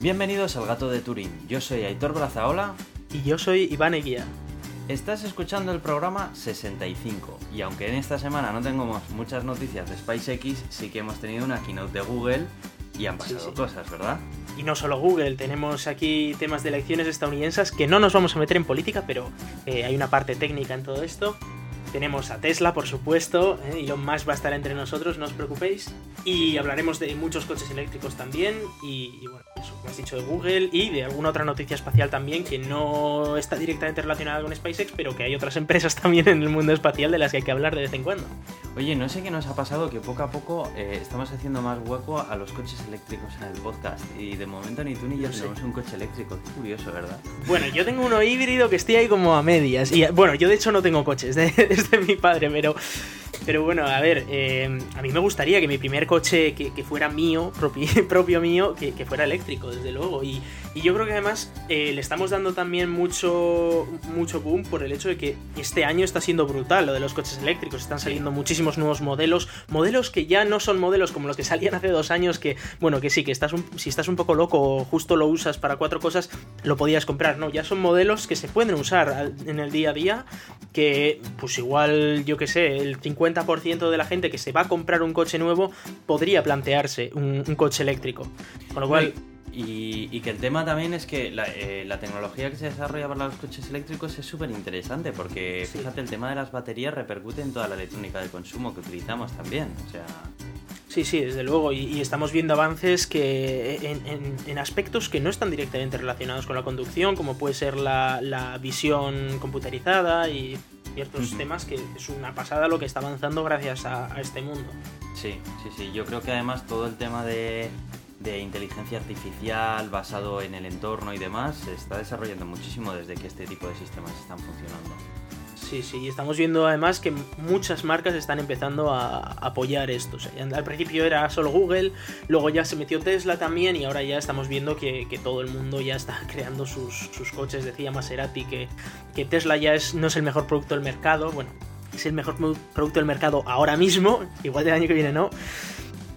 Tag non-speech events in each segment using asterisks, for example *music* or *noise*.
Bienvenidos al Gato de Turín. Yo soy Aitor Brazaola. Y yo soy Iván Eguía. Estás escuchando el programa 65 y aunque en esta semana no tengamos muchas noticias de SpaceX, sí que hemos tenido una keynote de Google y han pasado Sí, sí. cosas, ¿verdad? Y no solo Google, tenemos aquí temas de elecciones estadounidenses que no nos vamos a meter en política, pero eh, hay una parte técnica en todo esto. Tenemos a Tesla, por supuesto, eh, Elon Musk va a estar entre nosotros, no os preocupéis. Y hablaremos de muchos coches eléctricos también. Y, y bueno, eso que has dicho de Google y de alguna otra noticia espacial también que no está directamente relacionada con SpaceX, pero que hay otras *laughs* empresas también en el mundo espacial de las que hay que hablar de vez en cuando. Oye, no sé qué nos ha pasado que poco a poco eh, estamos haciendo más hueco a los coches eléctricos en el podcast y de momento ni tú ni yo No sé. tenemos un coche eléctrico. Qué curioso, ¿verdad? Bueno, yo tengo uno híbrido que estoy ahí como a medias. Y bueno, yo de hecho no tengo coches, *laughs* de, es *laughs* de mi padre, pero. Pero bueno, a ver, eh, a mí me gustaría que mi primer coche que, fuera mío, propi- *laughs* propio mío, que fuera eléctrico, desde luego. Y, y yo creo que además eh, le estamos dando también mucho, mucho boom por el hecho de que este año está siendo brutal lo de los coches eléctricos. Están saliendo muchísimos nuevos modelos, modelos que ya no son modelos como los que salían hace dos años, que, bueno, que sí, que estás un- si estás un poco loco o justo lo usas para cuatro cosas, lo podías comprar, ¿no? Ya son modelos que se pueden usar en el día a día, que pues igual, yo que sé, el 50% de la gente que se va a comprar un coche nuevo podría plantearse un, un coche eléctrico. Con lo cual, Y, y que el tema también es que la, eh, la tecnología que se desarrolla para los coches eléctricos es súper interesante porque Sí. fíjate, el tema de las baterías repercute en toda la electrónica de consumo que utilizamos también. O sea, sí, sí, desde luego, y, y estamos viendo avances que en, en- en aspectos que no están directamente relacionados con la conducción, como puede ser la, la visión computerizada y ciertos temas que es una pasada lo que está avanzando gracias a- a este mundo. sí, sí, sí. Yo creo que además todo el tema de, de inteligencia artificial basado en el entorno y demás se está desarrollando muchísimo desde que este tipo de sistemas están funcionando. Sí, sí, y estamos viendo además que muchas marcas están empezando a apoyar esto. Al principio era solo Google, luego ya se metió Tesla también y ahora ya estamos viendo que, que todo el mundo ya está *laughs* creando sus, sus coches. Decía Maserati que, que Tesla ya es, no es el mejor producto del mercado. Bueno, es el mejor producto del mercado ahora mismo, *laughs* igual del año que viene no.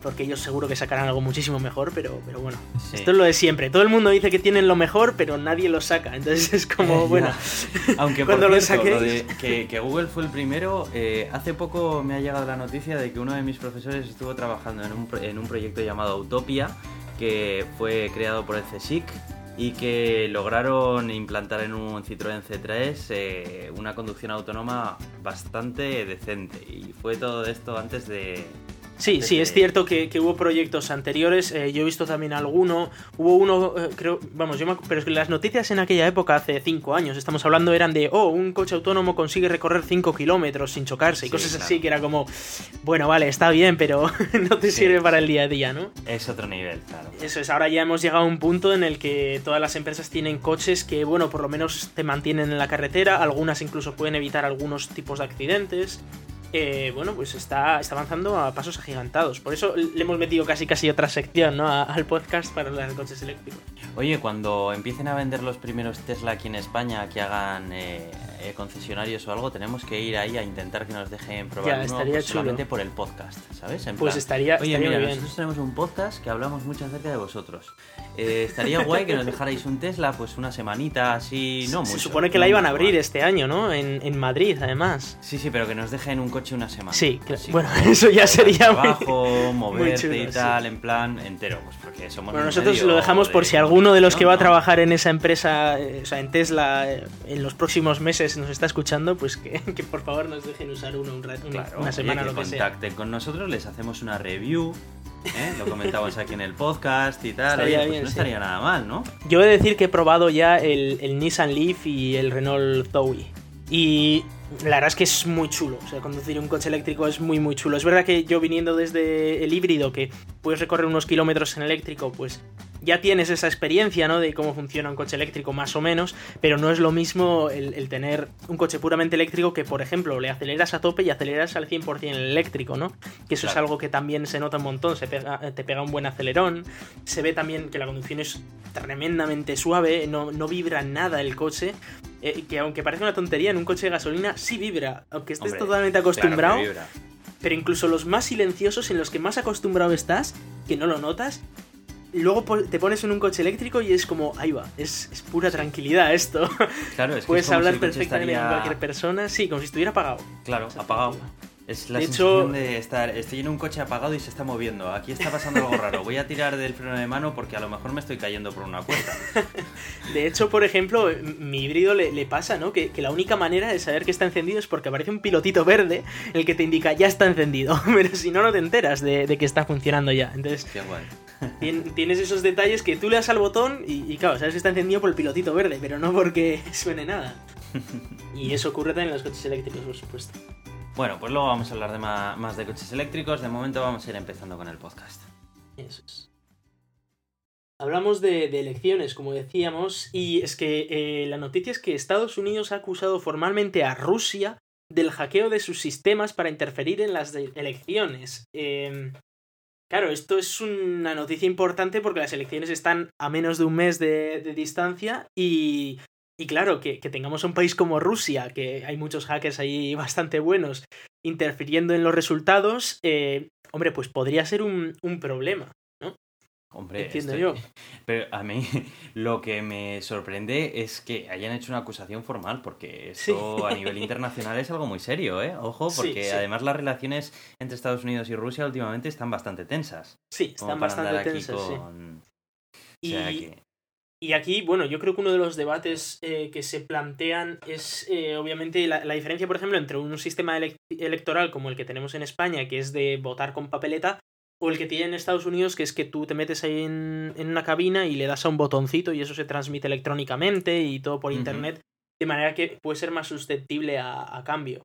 Porque ellos seguro que sacarán algo muchísimo mejor, pero, pero bueno, Sí. esto es lo de siempre. Todo el mundo dice que tienen lo mejor, pero nadie lo saca. Entonces es como, bueno, *laughs* Aunque *laughs* Cuando lo cierto, lo de que, que Google fue el primero, eh, hace poco me ha llegado la noticia de que uno de mis profesores estuvo trabajando en un, en un proyecto llamado Utopia, que fue creado por el CSIC y que lograron implantar en un Citroën C3 eh, una conducción autónoma bastante decente. Y fue todo esto antes de... Sí, sí, es cierto que, que hubo proyectos anteriores, eh, yo he visto también alguno, hubo uno, eh, creo, vamos, yo me, pero es que las noticias en aquella época, hace cinco años, estamos hablando, eran de, oh, un coche autónomo consigue recorrer 5 kilómetros sin chocarse y Sí, cosas claro. así, que era como, bueno, vale, está bien, pero *laughs* no te Sí, sirve para el día a día, ¿no? Es otro nivel, claro. Eso es, ahora ya hemos llegado a un punto en el que todas las empresas tienen coches que, bueno, por lo menos te mantienen en la carretera, algunas incluso pueden evitar algunos tipos de accidentes. Eh, bueno, pues está, está avanzando a pasos agigantados. Por eso le hemos metido casi casi otra sección ¿no? Al podcast para hablar de coches eléctricos. Oye, cuando empiecen a vender los primeros Tesla aquí en España, que hagan eh, eh, concesionarios o algo, tenemos que ir ahí a intentar que nos dejen probar Ya, uno estaría pues, chulo. solamente por el podcast, ¿sabes? En Pues plan, estaría- Oye, estaría mira, bien. nosotros tenemos un podcast que hablamos mucho acerca de vosotros. Eh, *laughs* estaría guay que nos dejarais un Tesla, pues una semanita así, no Se mucho, supone que la iban a abrir este año, ¿no? En, en Madrid, además. Sí, sí, pero que nos dejen un coche una semana. Sí, Así bueno, *laughs* eso ya sería muy- trabajo, *laughs* moverte chulo, y sí. tal, en plan entero, pues porque somos Bueno, nosotros lo dejamos por si alguno de los que va a trabajar en esa empresa, eh, o sea, en Tesla, eh, en los próximos meses nos está escuchando, pues que, *laughs* que por favor nos dejen usar uno un ra- una, Claro, una oye, semana, que lo que sea. contacten con nosotros, les hacemos una review, ¿eh? lo comentamos aquí en el podcast y tal, oye, pues bien, no sí. estaría nada mal, ¿no? Yo he de decir que he probado ya el, el Nissan Leaf y el Renault Zoe. Y la verdad es que es muy chulo. O sea, conducir un coche eléctrico es muy, muy chulo. Es verdad que yo viniendo desde el híbrido, que puedes recorrer unos kilómetros en eléctrico, pues ya tienes esa experiencia, ¿no? De cómo funciona un coche eléctrico más o menos, pero no es lo mismo el, el tener un coche puramente eléctrico que, por ejemplo, le aceleras a tope y aceleras al 100% el eléctrico, ¿no? Que eso es algo que también se nota un montón, se pega, te pega un buen acelerón, se ve también que la conducción es tremendamente suave, no, no vibra nada el coche, eh, que aunque parece una tontería, en un coche de gasolina sí vibra, aunque estés Hombre, totalmente acostumbrado, pero incluso los más silenciosos, en los que más acostumbrado estás, que no lo notas, luego te pones en un coche eléctrico y es como, ahí va, es, es pura tranquilidad esto. *laughs* Claro, es que Puedes es hablar si perfectamente con estaría- cualquier persona, sí, como si estuviera apagado. Claro, apagado. Es la De sensación hecho- de estar, estoy en un coche apagado y se está moviendo. Aquí está pasando algo raro. Voy a tirar del freno de mano porque a lo mejor me estoy cayendo por una cuerda. *laughs* De hecho, por ejemplo, mi híbrido le, le pasa, ¿no? Que, que la única manera de saber que está encendido es porque aparece un pilotito verde el que te indica ya está encendido. *laughs* Pero si no, no te enteras de, de que está funcionando ya. Entonces, Qué guay. Tien- tienes esos detalles que tú le das al botón y, y, claro, sabes que está encendido por el pilotito verde, pero no porque *laughs* suene nada. *laughs* Y eso ocurre también en los coches eléctricos, por supuesto. Bueno, pues luego vamos a hablar de más de coches eléctricos. De momento vamos a ir empezando con el podcast. Eso es. Hablamos de, de elecciones, como decíamos, y es que eh, la noticia es que Estados Unidos ha acusado formalmente a Rusia del hackeo de sus sistemas para interferir en las elecciones. Eh, claro, esto es una noticia importante porque las elecciones están a menos de un mes de, distancia y, y claro, que, que tengamos un país como Rusia, que hay muchos hackers ahí *laughs* bastante buenos, interfiriendo en los resultados, eh, hombre, pues podría ser un, un problema. Hombre, Entiendo estoy- yo. *laughs* Pero a mí *laughs* lo que me sorprende es que hayan hecho una acusación formal, porque Sí. esto a nivel internacional es algo muy serio, ¿eh? Ojo, porque sí. además las relaciones entre Estados Unidos y Rusia últimamente están bastante tensas. Sí, están bastante tensas, sí. con... O sea Y, que... y aquí, bueno, yo creo que uno de los debates eh, que se plantean es eh, obviamente la, la diferencia, por ejemplo, entre un sistema elec- electoral como el que tenemos en España, que es de votar con papeleta, o el que tiene en Estados Unidos, que es que tú te metes ahí en, en una cabina y le das a un botoncito y eso se transmite electrónicamente y todo por internet, de manera que puede ser más susceptible a, a cambio.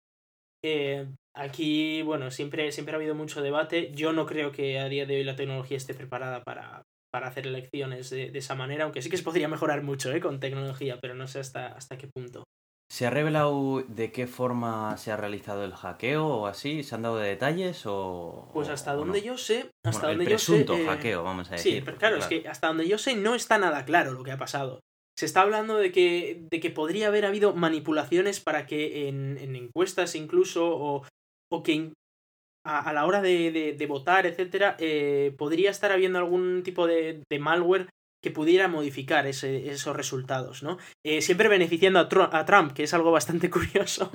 Eh, aquí, bueno, siempre, siempre ha habido mucho debate. Yo no creo que a día de hoy la tecnología esté preparada para, para hacer elecciones de, de esa manera, aunque sí que se podría mejorar mucho ¿eh? con tecnología, pero no sé hasta, hasta qué punto. ¿Se ha revelado de qué forma se ha realizado el hackeo o así? ¿Se han dado detalles o...? Pues hasta donde no? yo sé, hasta Bueno, donde el yo sé... presunto eh, hackeo, vamos a decir. Sí, pero claro, es que hasta donde yo sé no está nada claro lo que ha pasado. Se está hablando de que, de que podría haber habido manipulaciones para que en, en encuestas incluso, o, o que a, a la hora de, de- de votar, etcétera, eh, podría estar habiendo algún tipo de, de malware que pudiera modificar ese- esos resultados, ¿no? Eh, siempre beneficiando a, Tru- a Trump, que es algo bastante *laughs* curioso,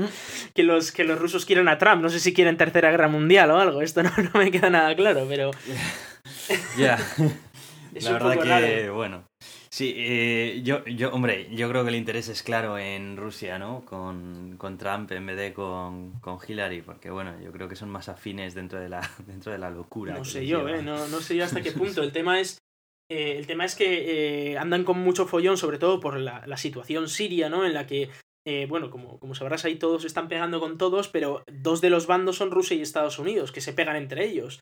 que los, que los rusos quieren a Trump. No sé si quieren tercera guerra mundial o algo, esto no, *laughs* no me queda nada claro, pero *laughs* Ya. La verdad que, raro. bueno. Sí, eh, yo, yo, hombre, yo creo que el interés es claro en Rusia, ¿no? Con, con Trump en vez de con, con Hillary, porque, bueno, yo creo que son más afines dentro de la, dentro de la locura. No sé yo, lleva. ¿eh? No, no sé yo hasta qué punto. El tema es. Eh, el tema es que eh, andan con mucho follón, sobre todo por la, situación siria, ¿no? En la que, eh, bueno, como, como sabrás, ahí todos están pegando con todos, pero dos de los bandos son Rusia y Estados Unidos, que se pegan entre ellos.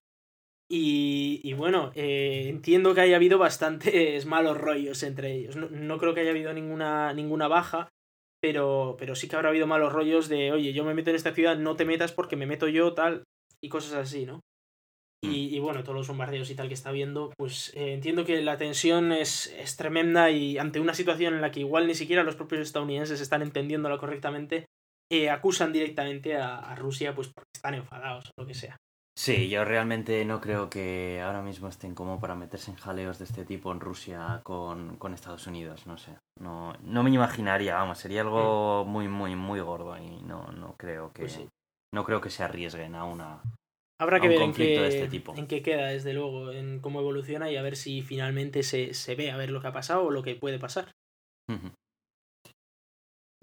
Y, y bueno, entiendo que haya habido bastantes *laughs* malos rollos entre ellos. No, no creo que haya habido ninguna, ninguna baja, pero, pero sí que habrá habido malos rollos de, oye, yo me meto en esta ciudad, no te metas porque me meto yo, tal, y cosas así, ¿no? Y, y bueno, todos los bombardeos y tal que está viendo, pues eh, entiendo que la tensión es, es tremenda y ante una situación en la que igual ni siquiera los propios estadounidenses están entendiéndola correctamente, eh, acusan directamente a, a Rusia pues porque están enfadados o lo que sea. Sí, yo realmente no creo que ahora mismo estén como para meterse en jaleos de este tipo en Rusia con, con Estados Unidos, no sé. No, no me imaginaría, vamos, sería algo muy, muy, muy gordo y no, no creo que Mm. Pues sí. no creo que se arriesguen a una. Habrá que ver en qué, de este tipo. en qué queda, desde luego, en cómo evoluciona y a ver si finalmente se, se ve a ver lo que ha pasado o lo que puede pasar.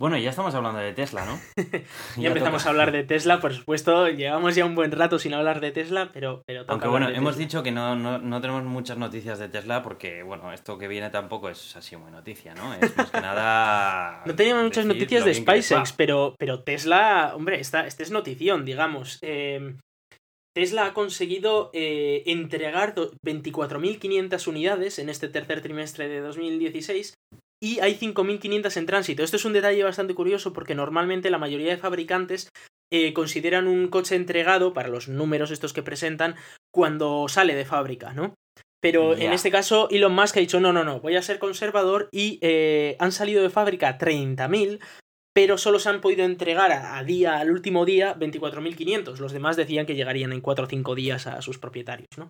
Bueno, ya estamos hablando de Tesla, ¿no? *laughs* *laughs* Ya, empezamos a hablar de Tesla, por supuesto, llevamos ya un buen rato sin hablar de Tesla, pero, pero toca Aunque bueno, hemos Tesla. dicho que no, no, no tenemos muchas noticias de Tesla porque, bueno, esto que viene tampoco es así muy noticia, ¿no? Es más que nada... *laughs* No teníamos muchas noticias de SpaceX, pero, pero Tesla, hombre, esta, esta es notición, digamos. Eh, Tesla ha conseguido eh, entregar do- 24.500 unidades en este tercer trimestre de 2016 y hay 5.500 en tránsito. Esto es un detalle bastante curioso porque normalmente la mayoría de fabricantes eh, consideran un coche entregado, para los números estos que presentan, cuando sale de fábrica, ¿no? Pero en este caso Elon Musk ha dicho, no, no, no, voy a ser conservador y eh, han salido de fábrica 30.000, pero solo se han podido entregar a, día, al último día, 24.500. Los demás decían que llegarían en 4 o 5 días a sus propietarios, ¿no?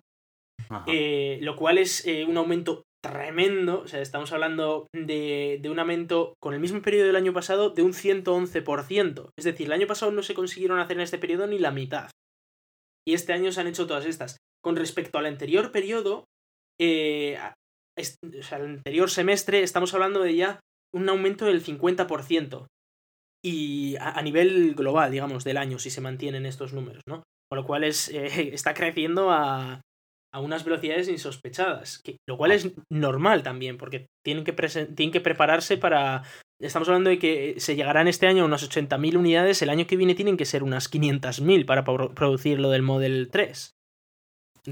eh, lo cual es eh, un aumento tremendo, o sea, estamos hablando de, de, un aumento con el mismo periodo del año pasado de un 111%. Es decir, el año pasado no se consiguieron hacer en este periodo ni la mitad. Y este año se han hecho todas estas. Con respecto al anterior periodo, eh, o sea, el anterior semestre, estamos hablando de ya un aumento del 50%. Y a, nivel global, digamos, del año, si se mantienen estos números, ¿no? Con lo cual es, *laughs* eh, está creciendo a, a unas velocidades insospechadas, que, lo cual es normal también, porque tienen que, tienen que prepararse para... Estamos hablando de que se llegarán este año a unas 80.000 unidades, el año que viene tienen que ser unas 500.000 para producir lo del Model 3.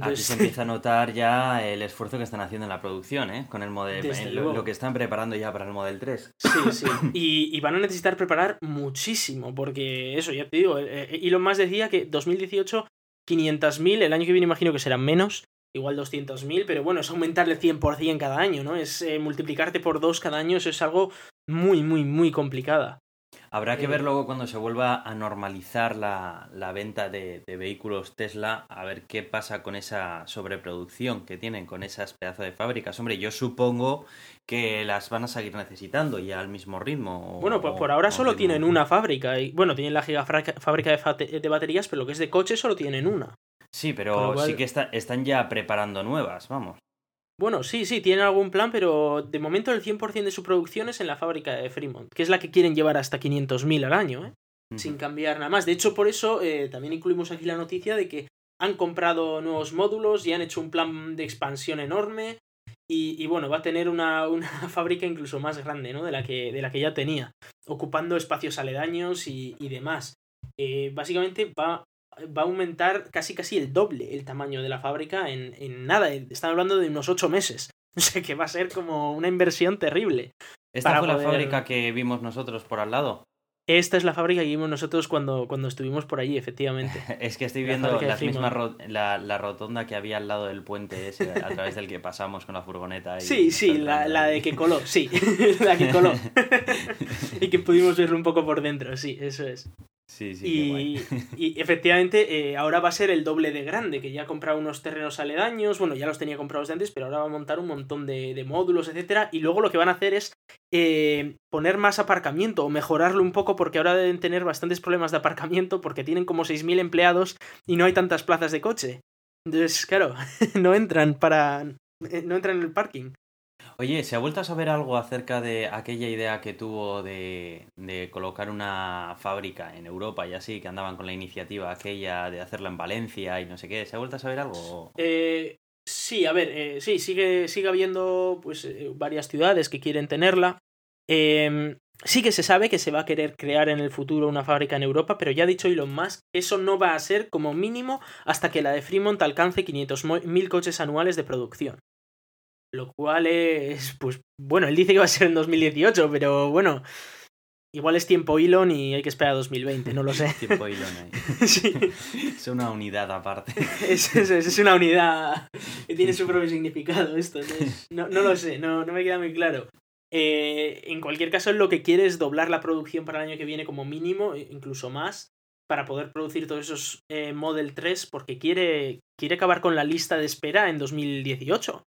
Aquí se *laughs* empieza a notar ya el esfuerzo que están haciendo en la producción, ¿eh? Con el modelo, eh, lo, que están preparando ya para el Model 3. Sí, sí. Y, van a necesitar preparar muchísimo, porque eso, ya te digo, eh, eh, Elon Musk decía que 2018 500.000, el año que viene imagino que serán menos, igual 200.000, pero bueno, es aumentarle 100% cada año, ¿no? Es multiplicarte por dos cada año, eso es algo muy, muy, muy complicada. Habrá que ver luego cuando se vuelva a normalizar la, venta de, vehículos Tesla, a ver qué pasa con esa sobreproducción que tienen con esas pedazos de fábricas. Hombre, yo supongo que las van a seguir necesitando ya al mismo ritmo. bueno, pues por ahora solo tienen una fábrica. Y, bueno, tienen la gigafábrica de, de baterías, pero lo que es de coches solo tienen una. Sí, pero sí que están ya preparando nuevas, vamos. Bueno, sí, sí, tienen algún plan, pero de momento el 100% de su producción es en la fábrica de Fremont, que es la que quieren llevar hasta 500.000 al año, ¿eh? sin cambiar nada más. De hecho, por eso eh, también incluimos aquí la noticia de que han comprado nuevos módulos y han hecho un plan de expansión enorme. Y, bueno, va a tener una, *laughs* una, fábrica incluso más grande, ¿no? De la que, de la que ya tenía, ocupando espacios aledaños y, y demás. Eh, básicamente va va a aumentar casi casi el doble el tamaño de la fábrica en, en nada. Están hablando de unos ocho meses. *laughs* O sea que va a ser como una inversión terrible. ¿Esta fue la fábrica que vimos nosotros por al lado? Esta es la fábrica que vimos nosotros cuando, cuando estuvimos por allí, efectivamente. *laughs* es que estoy viendo la, misma la, la, rotonda que había al lado del puente ese, a través del que pasamos con la furgoneta. *laughs* sí, sí, la, la, de que coló, sí, la que coló. y que pudimos verlo un poco por dentro, sí, eso es. Sí, sí, y, *laughs* y, efectivamente eh, ahora va a ser el doble de grande, que ya ha comprado unos terrenos aledaños, bueno, ya los tenía comprados de antes, pero ahora va a montar un montón de, de módulos, etcétera, y luego lo que van a hacer es eh, poner más aparcamiento o mejorarlo un poco porque ahora deben tener bastantes problemas de aparcamiento porque tienen como 6.000 empleados y no hay tantas plazas de coche. Entonces, claro, *laughs* no entran para... Eh, no entran en el parking. Oye, ¿se ha vuelto a saber algo acerca de aquella idea que tuvo de, colocar una fábrica en Europa y así, que andaban con la iniciativa aquella de hacerla en Valencia y no sé qué? ¿Se ha vuelto a saber algo? Eh, sí, a ver, eh, sí, sigue, sigue habiendo pues eh, varias ciudades que quieren tenerla. Em, sí que se sabe que se va a querer crear en el futuro una fábrica en Europa, pero ya ha dicho Elon Musk eso no va a ser como mínimo hasta que la de Fremont alcance 500.000 coches anuales de producción. Lo cual es, pues, bueno, él dice que va a ser en 2018, pero bueno, igual es tiempo Elon y hay que esperar a 2020, no lo sé. *laughs* tiempo Elon ahí. *laughs* sí. Es una unidad aparte. *laughs* Es, es, una unidad que tiene su propio significado esto. No, no, lo sé, no, no me queda muy claro. Eh, en cualquier caso, lo que quiere es doblar la producción para el año que viene como mínimo, e incluso más, para poder producir todos esos eh, Model 3, porque quiere, quiere acabar con la lista de espera en 2018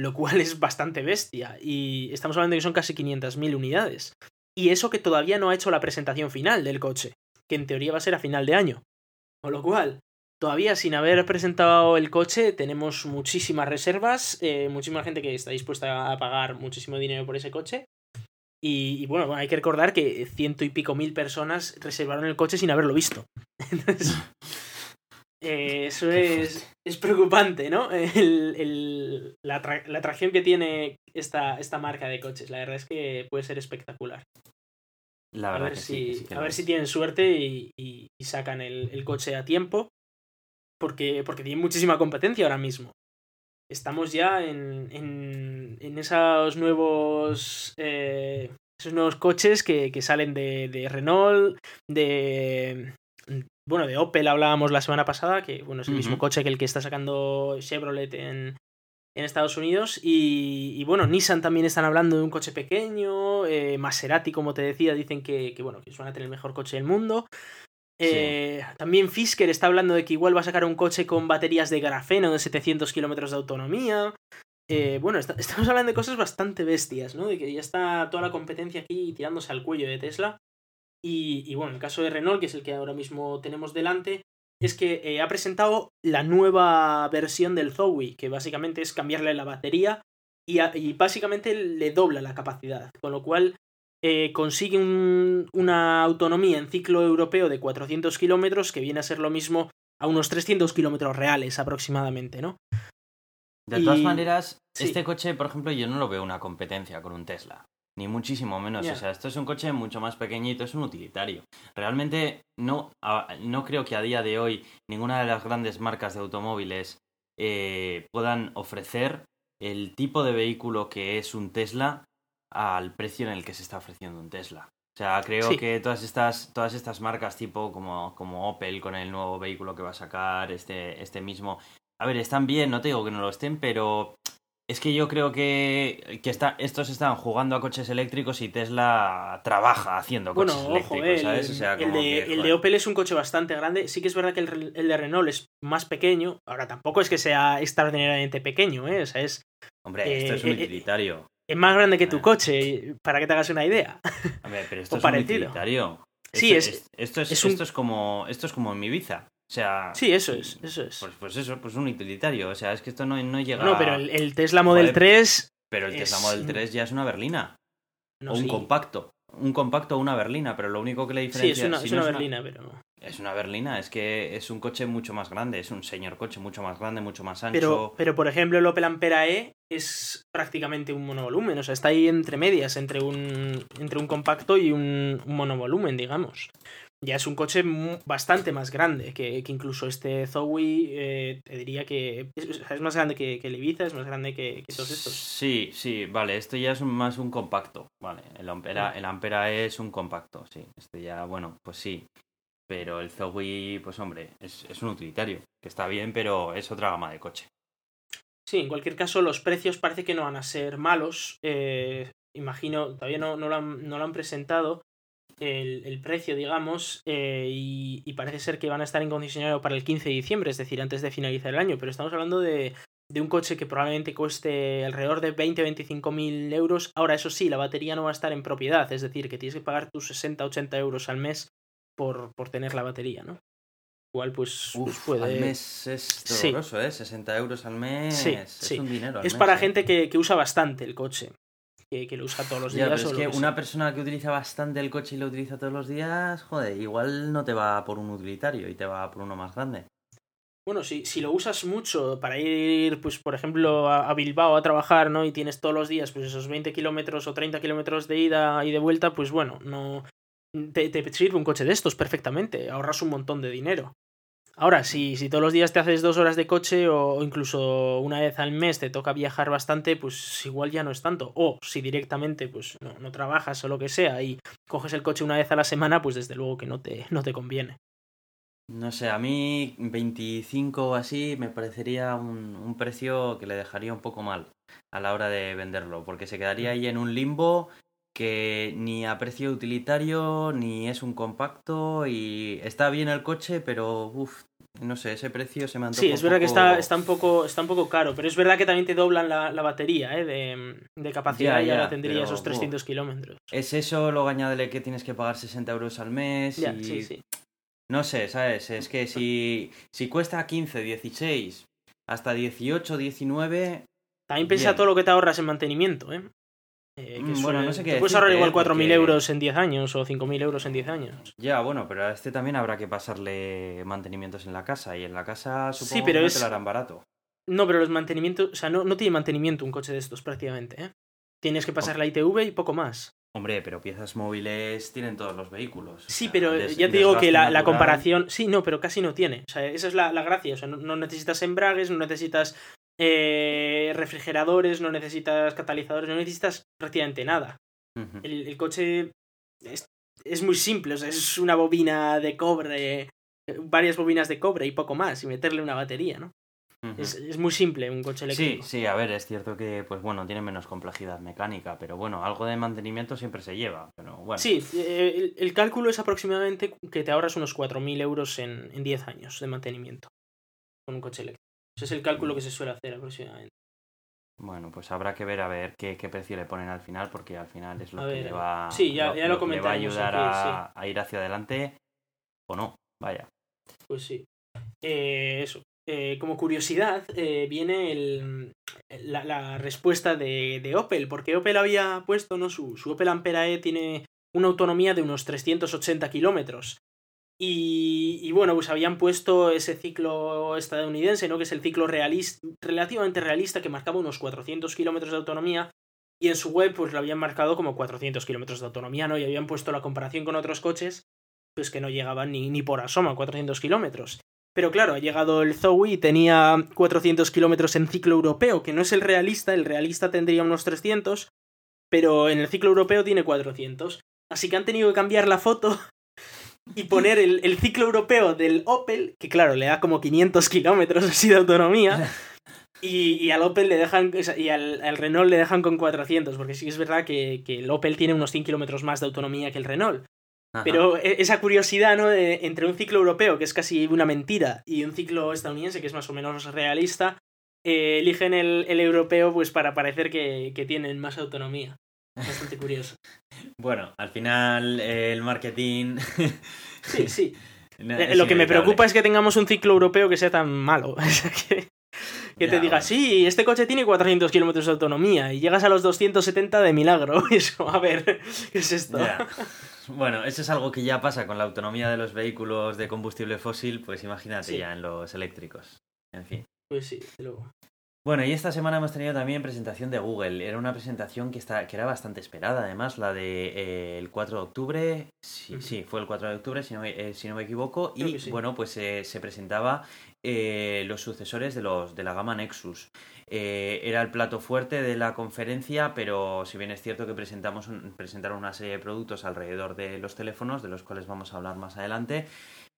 lo cual es bastante bestia. Y estamos hablando de que son casi 500.000 unidades. Y eso que todavía no ha hecho la presentación final del coche, que en teoría va a ser a final de año. Con lo cual, todavía sin haber presentado el coche, tenemos muchísimas reservas, eh, muchísima gente que está dispuesta a pagar muchísimo dinero por ese coche. Y, bueno, hay que recordar que ciento y pico mil personas reservaron el coche sin haberlo visto. *laughs* Entonces, eh, eso es, es, preocupante, ¿no? El, la, atracción que tiene esta, esta marca de coches. La verdad es que puede ser espectacular. La verdad a ver si, a ver si tienen suerte y, y, sacan el, coche a tiempo. Porque, porque tienen muchísima competencia ahora mismo. Estamos ya en, en, en esos nuevos. Eh, esos nuevos coches que, que salen de, de Renault, de, bueno, de Opel hablábamos la semana pasada, que bueno, es el mismo coche que el que está sacando Chevrolet en, en Estados Unidos. Y, bueno, Nissan también están hablando de un coche pequeño. Eh, Maserati, como te decía, dicen que, que, bueno, que van a tener el mejor coche del mundo. Eh, también Fisker está hablando de que igual va a sacar un coche con baterías de grafeno de 700 kilómetros de autonomía. Eh, bueno, estamos hablando de cosas bastante bestias, ¿no? De que ya está toda la competencia aquí tirándose al cuello de Tesla. Y, y bueno, el caso de Renault, que es el que ahora mismo tenemos delante, es que eh, ha presentado la nueva versión del Zoe, que básicamente es cambiarle la batería y, básicamente le dobla la capacidad, con lo cual eh, consigue una autonomía en ciclo europeo de 400 kilómetros, que viene a ser lo mismo a unos 300 kilómetros reales aproximadamente, ¿no? De todas maneras, este coche, por ejemplo, yo no lo veo una competencia con un Tesla. Ni muchísimo menos. O sea, esto es un coche mucho más pequeñito, es un utilitario. Realmente no, no creo que a día de hoy ninguna de las grandes marcas de automóviles eh, puedan ofrecer el tipo de vehículo que es un Tesla al precio en el que se está ofreciendo un Tesla. O sea, creo que todas estas, todas estas marcas tipo como, como Opel con el nuevo vehículo que va a sacar, este, este mismo... A ver, están bien, no te digo que no lo estén, pero es que yo creo que, que está, estos están jugando a coches eléctricos y Tesla trabaja haciendo coches eléctricos, eh, ¿sabes? O sea, el, de, el, de, Opel es un coche bastante grande. Sí que es verdad que el, el, de Renault es más pequeño. Ahora tampoco es que sea extraordinariamente pequeño, ¿eh? O sea, es. Hombre, esto es un eh, eh, utilitario. Es más grande que tu ah. coche, para que te hagas una idea. Hombre, pero *laughs* esto es un utilitario. Sí, es, esto, es, esto es como esto es como en mi Ibiza. O sea. Sí, eso es, eso es. Pues, pues eso, pues un utilitario. O sea, es que esto no, no llega. No, pero el, Tesla Model 3. Pero el Tesla Model 3 ya es una berlina. o un compacto. Un compacto o una berlina, pero lo único que le diferencia. Sí, es una, es una berlina, pero. Es una berlina, es que es un coche mucho más grande, es un señor coche mucho más grande, mucho más ancho. Pero, pero por ejemplo, el Opel Ampera E es prácticamente un monovolumen, o sea, está ahí entre medias, entre un, entre un compacto y un, un monovolumen, digamos ya es un coche bastante más grande que, incluso este Zoe. Eh, te diría que es, más grande que, el Ibiza, es más grande que, todos estos. Sí, sí, vale. Esto ya es más un compacto. Vale, el Ampera, el Ampera es un compacto, sí. Este ya, bueno, pues sí. Pero el Zoe, pues hombre, es, un utilitario. Que está bien, pero es otra gama de coche. Sí, en cualquier caso, los precios parece que no van a ser malos. Eh, imagino, todavía no, no, lo no lo han presentado el, precio, digamos, eh, y, parece ser que van a estar en condicionado para el 15 de diciembre, es decir, antes de finalizar el año, pero estamos hablando de, de un coche que probablemente cueste alrededor de 20-25 mil euros. Ahora, eso sí, la batería no va a estar en propiedad, es decir, que tienes que pagar tus 60-80 euros al mes por, por tener la batería, ¿no? Igual, pues, pues puede... Al mes es doloroso, ¿eh? 60 euros al mes es un dinero. es para ¿eh? gente que, que, usa bastante el coche que, lo usa todos los días. es que, una persona que utiliza bastante el coche y lo utiliza todos los días, joder, igual no te va por un utilitario y te va por uno más grande. Bueno, si, si lo usas mucho para ir, pues, por ejemplo, a, Bilbao a trabajar, ¿no? Y tienes todos los días, pues, esos 20 kilómetros o 30 kilómetros de ida y de vuelta, pues, bueno, no... Te, te sirve un coche de estos perfectamente, ahorras un montón de dinero. Ahora, si, si todos los días te haces dos horas de coche o incluso una vez al mes te toca viajar bastante, pues igual ya no es tanto. O si directamente pues no, no trabajas o lo que sea y coges el coche una vez a la semana, pues desde luego que no te, no te conviene. No sé, a mí 25 o así me parecería un, un, precio que le dejaría un poco mal a la hora de venderlo, porque se quedaría ahí en un limbo que ni a precio utilitario ni es un compacto y está bien el coche, pero uff, no sé, ese precio se me antoja Sí, es verdad que está, está, un poco, está un poco caro, pero es verdad que también te doblan la, la batería ¿eh? de, de capacidad y ahora tendría esos 300 kilómetros. Es eso, luego añádele que tienes que pagar 60 euros al mes y... Sí, sí. No sé, ¿sabes? Es que si, si cuesta 15, 16, hasta 18, 19... También piensa todo lo que te ahorras en mantenimiento, ¿eh? Eh, mm, bueno, no sé qué. puedes ahorrar igual 4.000 euros en 10 años o 5.000 euros en 10 años. Ya, bueno, pero a este también habrá que pasarle mantenimientos en la casa. Y en la casa supongo que no te lo harán barato. No, pero los mantenimientos. O sea, no, no tiene mantenimiento un coche de estos prácticamente. ¿eh? Tienes que pasar la ITV y poco más. Hombre, pero piezas móviles tienen todos los vehículos. Sí, pero ya te digo que la, comparación. Sí, no, pero casi no tiene. O sea, esa es la, la gracia. O sea, no, necesitas embragues, no necesitas eh, refrigeradores, no necesitas catalizadores, no necesitas prácticamente nada. el, coche es, muy simple, o sea, es una bobina de cobre, varias bobinas de cobre y poco más, y meterle una batería, ¿no? Es, es muy simple un coche Sí, eléctrico. sí, a ver, es cierto que, pues bueno, tiene menos complejidad mecánica, pero bueno, algo de mantenimiento siempre se lleva, pero bueno. Sí, eh, el, el cálculo es aproximadamente que te ahorras unos 4.000 euros en, en 10 años de mantenimiento con un coche eléctrico. Ese es el cálculo que se suele hacer aproximadamente. Bueno, pues habrá que ver a ver qué, qué precio le ponen al final, porque al final es lo A que ver, le a va, Sí, ya- ya lo que le va a ayudar aquí, a, a ir hacia adelante o no, vaya. Pues sí. Eh, eso. Eh, como curiosidad, eh, viene el, la, la respuesta de, de Opel, porque Opel había puesto, ¿no? Su, su Opel Ampera E tiene una autonomía de unos 380 kilómetros. Y, y bueno, pues habían puesto ese ciclo estadounidense, ¿no? Que es el ciclo realista, relativamente realista, que marcaba unos 400 kilómetros de autonomía. Y en su web, pues lo habían marcado como 400 kilómetros de autonomía, ¿no? Y habían puesto la comparación con otros coches, pues que no llegaban ni, ni por asoma a 400 kilómetros. Pero claro, ha llegado el Zoe y tenía 400 kilómetros en ciclo europeo, que no es el realista, el realista tendría unos 300, pero en el ciclo europeo tiene 400. Así que han tenido que cambiar la foto y poner el, el ciclo europeo del Opel, que claro, le da como 500 kilómetros así de autonomía. *laughs* Y, y al Opel le dejan, y al, al Renault le dejan con 400, porque sí es verdad que, que el Opel tiene unos 100 kilómetros más de autonomía que el Renault. Ajá. Pero e- esa curiosidad, ¿no? De- entre un ciclo europeo, que es casi una mentira, y un ciclo estadounidense, que es más o menos realista, eh, eligen el, el europeo pues para parecer que, que tienen más autonomía. Bastante curioso. Bueno, al final el marketing... Sí, sí. *laughs* no, Eh, Lo que me preocupa es que tengamos un ciclo europeo que sea tan malo. *laughs* O sea, que, que te Ya, diga, bueno. sí, este coche tiene 400 kilómetros de autonomía y llegas a los 270 de milagro. *laughs* A ver, ¿qué es esto? Ya. Bueno, eso es algo que ya pasa con la autonomía de los vehículos de combustible fósil, pues imagínate Sí. ya en los eléctricos. En fin. Pues sí, desde luego. Bueno, y esta semana hemos tenido también presentación de Google. Era una presentación que, está, que era bastante esperada, además, la de eh, el 4 de octubre. Sí, sí, fue el 4 de octubre, si no, me- eh, si no me equivoco. Creo Y sí. bueno, pues eh, se presentaba eh, los sucesores de, los, de la gama Nexus. Era el plato fuerte de la conferencia, pero si bien es cierto que presentamos un- presentaron una serie de productos alrededor de los teléfonos, de los cuales vamos a hablar más adelante.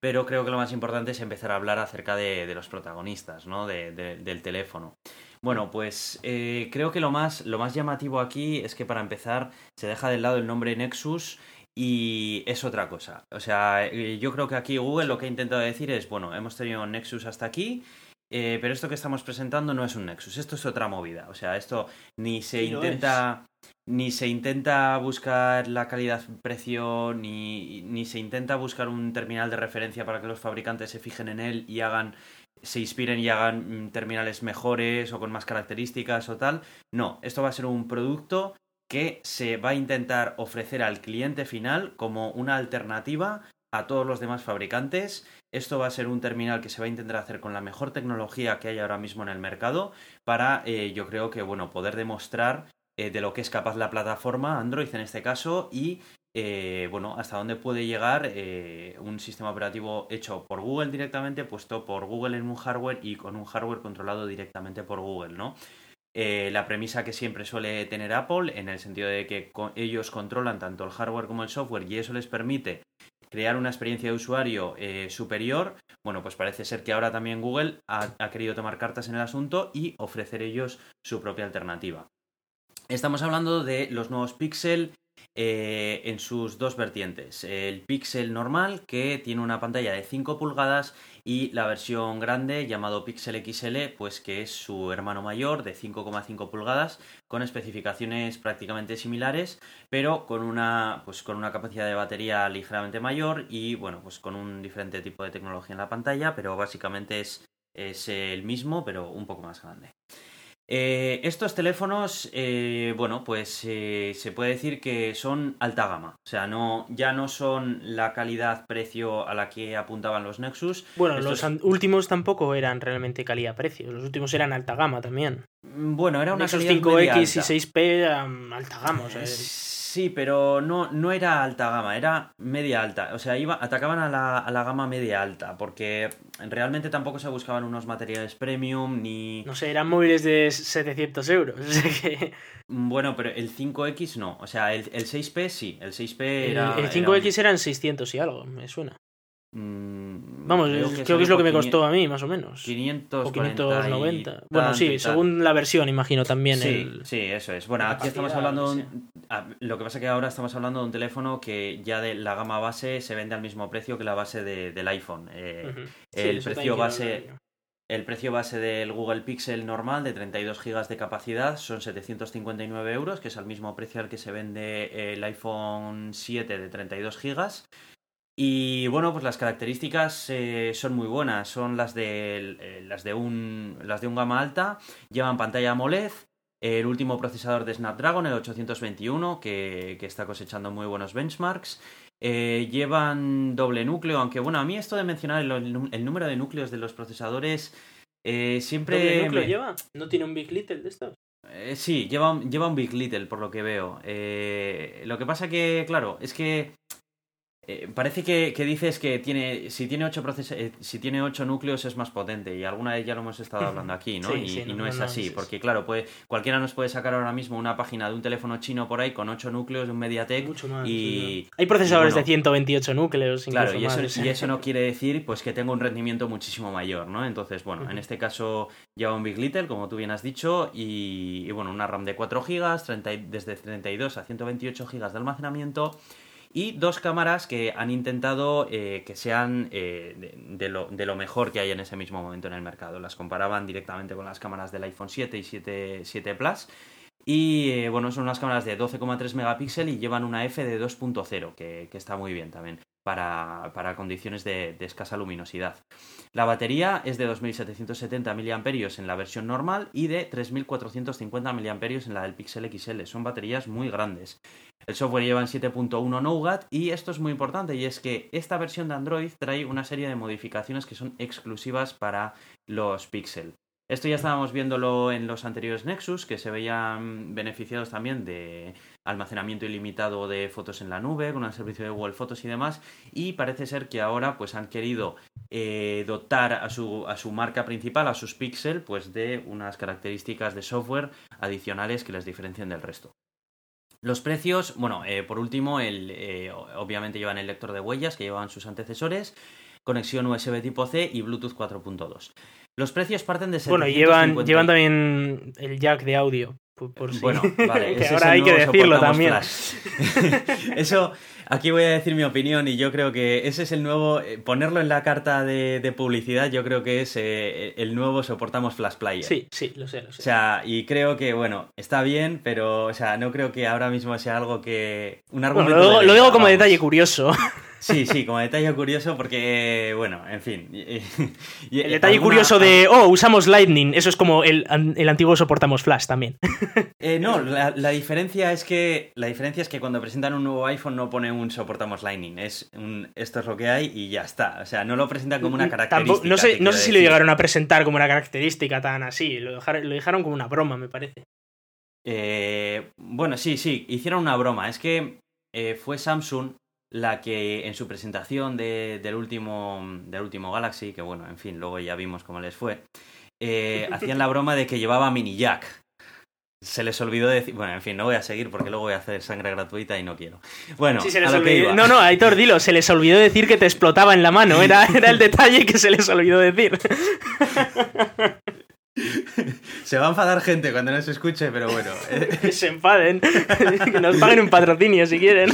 Pero creo que lo más importante es empezar a hablar acerca de, los protagonistas, ¿no? De- del teléfono. Bueno, pues eh, creo que lo más, lo más llamativo aquí es que para empezar se deja de lado el nombre Nexus y es otra cosa. O sea, eh, yo creo que aquí Google lo que ha intentado decir es, bueno, hemos tenido Nexus hasta aquí, eh, pero esto que estamos presentando no es un Nexus, esto es otra movida. O sea, esto ni se intenta... Ni se intenta buscar la calidad-precio, ni, ni se intenta buscar un terminal de referencia para que los fabricantes se fijen en él y hagan se inspiren y hagan mm, terminales mejores o con más características o tal. No, esto va a ser un producto que se va a intentar ofrecer al cliente final como una alternativa a todos los demás fabricantes. Esto va a ser un terminal que se va a intentar hacer con la mejor tecnología que hay ahora mismo en el mercado para, eh, yo creo que, bueno, poder demostrar eh, de lo que es capaz la plataforma Android en este caso y eh, bueno, hasta dónde puede llegar un sistema operativo hecho por Google directamente, puesto por Google en un hardware y con un hardware controlado directamente por Google, ¿no? La premisa que siempre suele tener Apple, en el sentido de que ellos controlan tanto el hardware como el software y eso les permite crear una experiencia de usuario eh, superior, bueno, pues parece ser que ahora también Google ha, ha querido tomar cartas en el asunto y ofrecer ellos su propia alternativa. Estamos hablando de los nuevos Pixel eh, en sus dos vertientes. El Pixel normal, que tiene una pantalla de 5 pulgadas, y la versión grande, llamado Pixel XL, pues que es su hermano mayor de 5,5 pulgadas, con especificaciones prácticamente similares, pero con una, pues, con una capacidad de batería ligeramente mayor y bueno, pues con un diferente tipo de tecnología en la pantalla, pero básicamente es, es el mismo, pero un poco más grande. Eh, estos teléfonos, eh, bueno, pues eh, se puede decir que son alta gama. O sea, no, ya no son la calidad-precio a la que apuntaban los Nexus. Bueno, Estos- los últimos tampoco eran realmente calidad-precio. Los últimos eran alta gama también. Bueno, era una Nexus calidad 5X media y alta. 6P eran alta gama. o sea, Eh, Sí, pero no, no era alta gama, era media alta. O sea, iba, atacaban a la, a la gama media alta, porque realmente tampoco se buscaban unos materiales premium ni... no sé, eran móviles de 700 euros. *laughs* o sea que Bueno, pero el 5X no. O sea, el, el 6P sí, el 6P el, el era 5X eran 600 y algo, me suena. Mm, Vamos, creo que, es lo que me costó a mí, más o menos. 500 o 590. Bueno, sí, según la versión, imagino también. Sí, sí, eso es. Bueno, aquí estamos hablando. Lo que pasa que ahora estamos hablando de un teléfono que ya de la gama base se vende al mismo precio que la base del iPhone. Eh, el precio base. El precio base del Google Pixel normal de 32 GB de capacidad son 759 euros, que es al mismo precio al que se vende el iPhone 7 de 32 GB. Y bueno, pues las características eh, son muy buenas, son las de, eh, las, de un, las de un gama alta, llevan pantalla AMOLED, el último procesador de Snapdragon, el 821, que, que está cosechando muy buenos benchmarks. Eh, llevan doble núcleo, aunque bueno, a mí esto de mencionar el, número de núcleos de los procesadores siempre... ¿Doble núcleo lleva? ¿No tiene un Big Little de estos? sí, lleva, lleva un Big Little, por lo que veo. lo que pasa que, claro, es que eh, parece que, dices que tiene si tiene ocho eh, si tiene ocho núcleos es más potente y alguna vez ya lo hemos estado hablando aquí, ¿no? y, no, es así, porque claro, puede, cualquiera nos puede sacar ahora mismo una página de un teléfono chino por ahí con ocho núcleos de un MediaTek y hay procesadores de 128 núcleos. Claro, y eso, y eso no quiere decir pues que tenga un rendimiento muchísimo mayor, ¿no? Entonces, bueno, en este caso lleva un Big Little, como tú bien has dicho, y, bueno, una RAM de 4 GB, desde 32 a 128 GB de almacenamiento y dos cámaras que han intentado eh, que sean eh, de, lo, mejor que hay en ese mismo momento en el mercado. Las comparaban directamente con las cámaras del iPhone 7 y 7, 7 Plus. Y eh, bueno, son unas cámaras de 12,3 megapíxeles y llevan una F de 2.0, que, está muy bien también para, para condiciones de, escasa luminosidad. La batería es de 2.770 mAh en la versión normal y de 3.450 mAh en la del Pixel XL. Son baterías muy grandes. El software lleva en 7.1 Nougat y esto es muy importante y es que esta versión de Android trae una serie de modificaciones que son exclusivas para los Pixel. Esto ya estábamos viéndolo en los anteriores Nexus, que se veían beneficiados también de almacenamiento ilimitado de fotos en la nube, con el servicio de Google Fotos y demás, y parece ser que ahora pues han querido eh, dotar a su, a su marca principal, a sus Pixel, pues de unas características de software adicionales que les diferencien del resto. Los precios, bueno, eh, por último, eh, obviamente llevan el lector de huellas que llevaban sus antecesores, conexión USB tipo C y Bluetooth 4.2. Los precios parten de Bueno, llevan, llevan también el jack de audio. Por, Bueno, vale, *laughs* que ahora hay que decirlo también. *laughs* Eso, aquí voy a decir mi opinión y yo creo que ese es el nuevo, eh, ponerlo en la carta de, publicidad, yo creo que es eh, el nuevo soportamos Flash Player. Sí, sí, lo sé, lo sé. O sea, y creo que, bueno, está bien, pero, o sea, no creo que ahora mismo sea algo que... Un argumento lo, digo como detalle curioso. *laughs* Sí, sí, como detalle curioso porque, bueno, en fin. el detalle curioso de, oh, usamos Lightning, eso es como el, el antiguo soportamos Flash también. *laughs* Eh, no, la, diferencia es que la diferencia es que cuando presentan un nuevo iPhone no pone un soportamos Lightning, es un esto es lo que hay y ya está. O sea, no lo presentan como una característica. no sé, no sé si lo llegaron a presentar como una característica tan así, lo dejaron, lo dejaron como una broma, me parece. Eh, bueno, sí, sí, hicieron una broma. Es que eh, fue Samsung la que en su presentación del, último, del último Galaxy, que bueno, en fin, luego ya vimos cómo les fue, eh, *laughs* hacían la broma de que llevaba mini jack. Se les olvidó decir. Bueno, en fin, no voy a seguir porque luego voy a hacer sangre gratuita y no quiero. Bueno, se les no, no, Aitor, dilo, se les olvidó decir que te explotaba en la mano. Era, era el *laughs* detalle que se les olvidó decir. *laughs* *laughs* Se va a enfadar gente cuando no se escuche, pero bueno. Que *laughs* se enfaden. *laughs* Que nos paguen un patrocinio si quieren.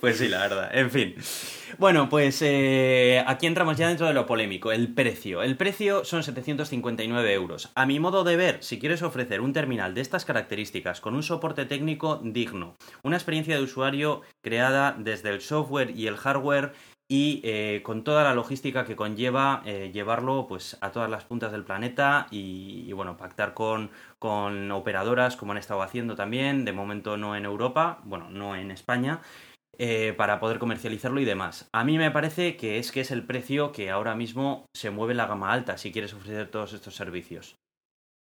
Pues sí, la verdad. En fin. Bueno, pues eh, aquí entramos ya dentro de lo polémico, el precio. El precio son 759 euros. A mi modo de ver, si quieres ofrecer un terminal de estas características con un soporte técnico digno, una experiencia de usuario creada desde el software y el hardware y eh, con toda la logística que conlleva eh, llevarlo pues a todas las puntas del planeta y, bueno pactar con, con, operadoras como han estado haciendo también de momento no en Europa bueno no en España eh, para poder comercializarlo y demás. A mí me parece que es que es el precio que ahora mismo se mueve la gama alta si quieres ofrecer todos estos servicios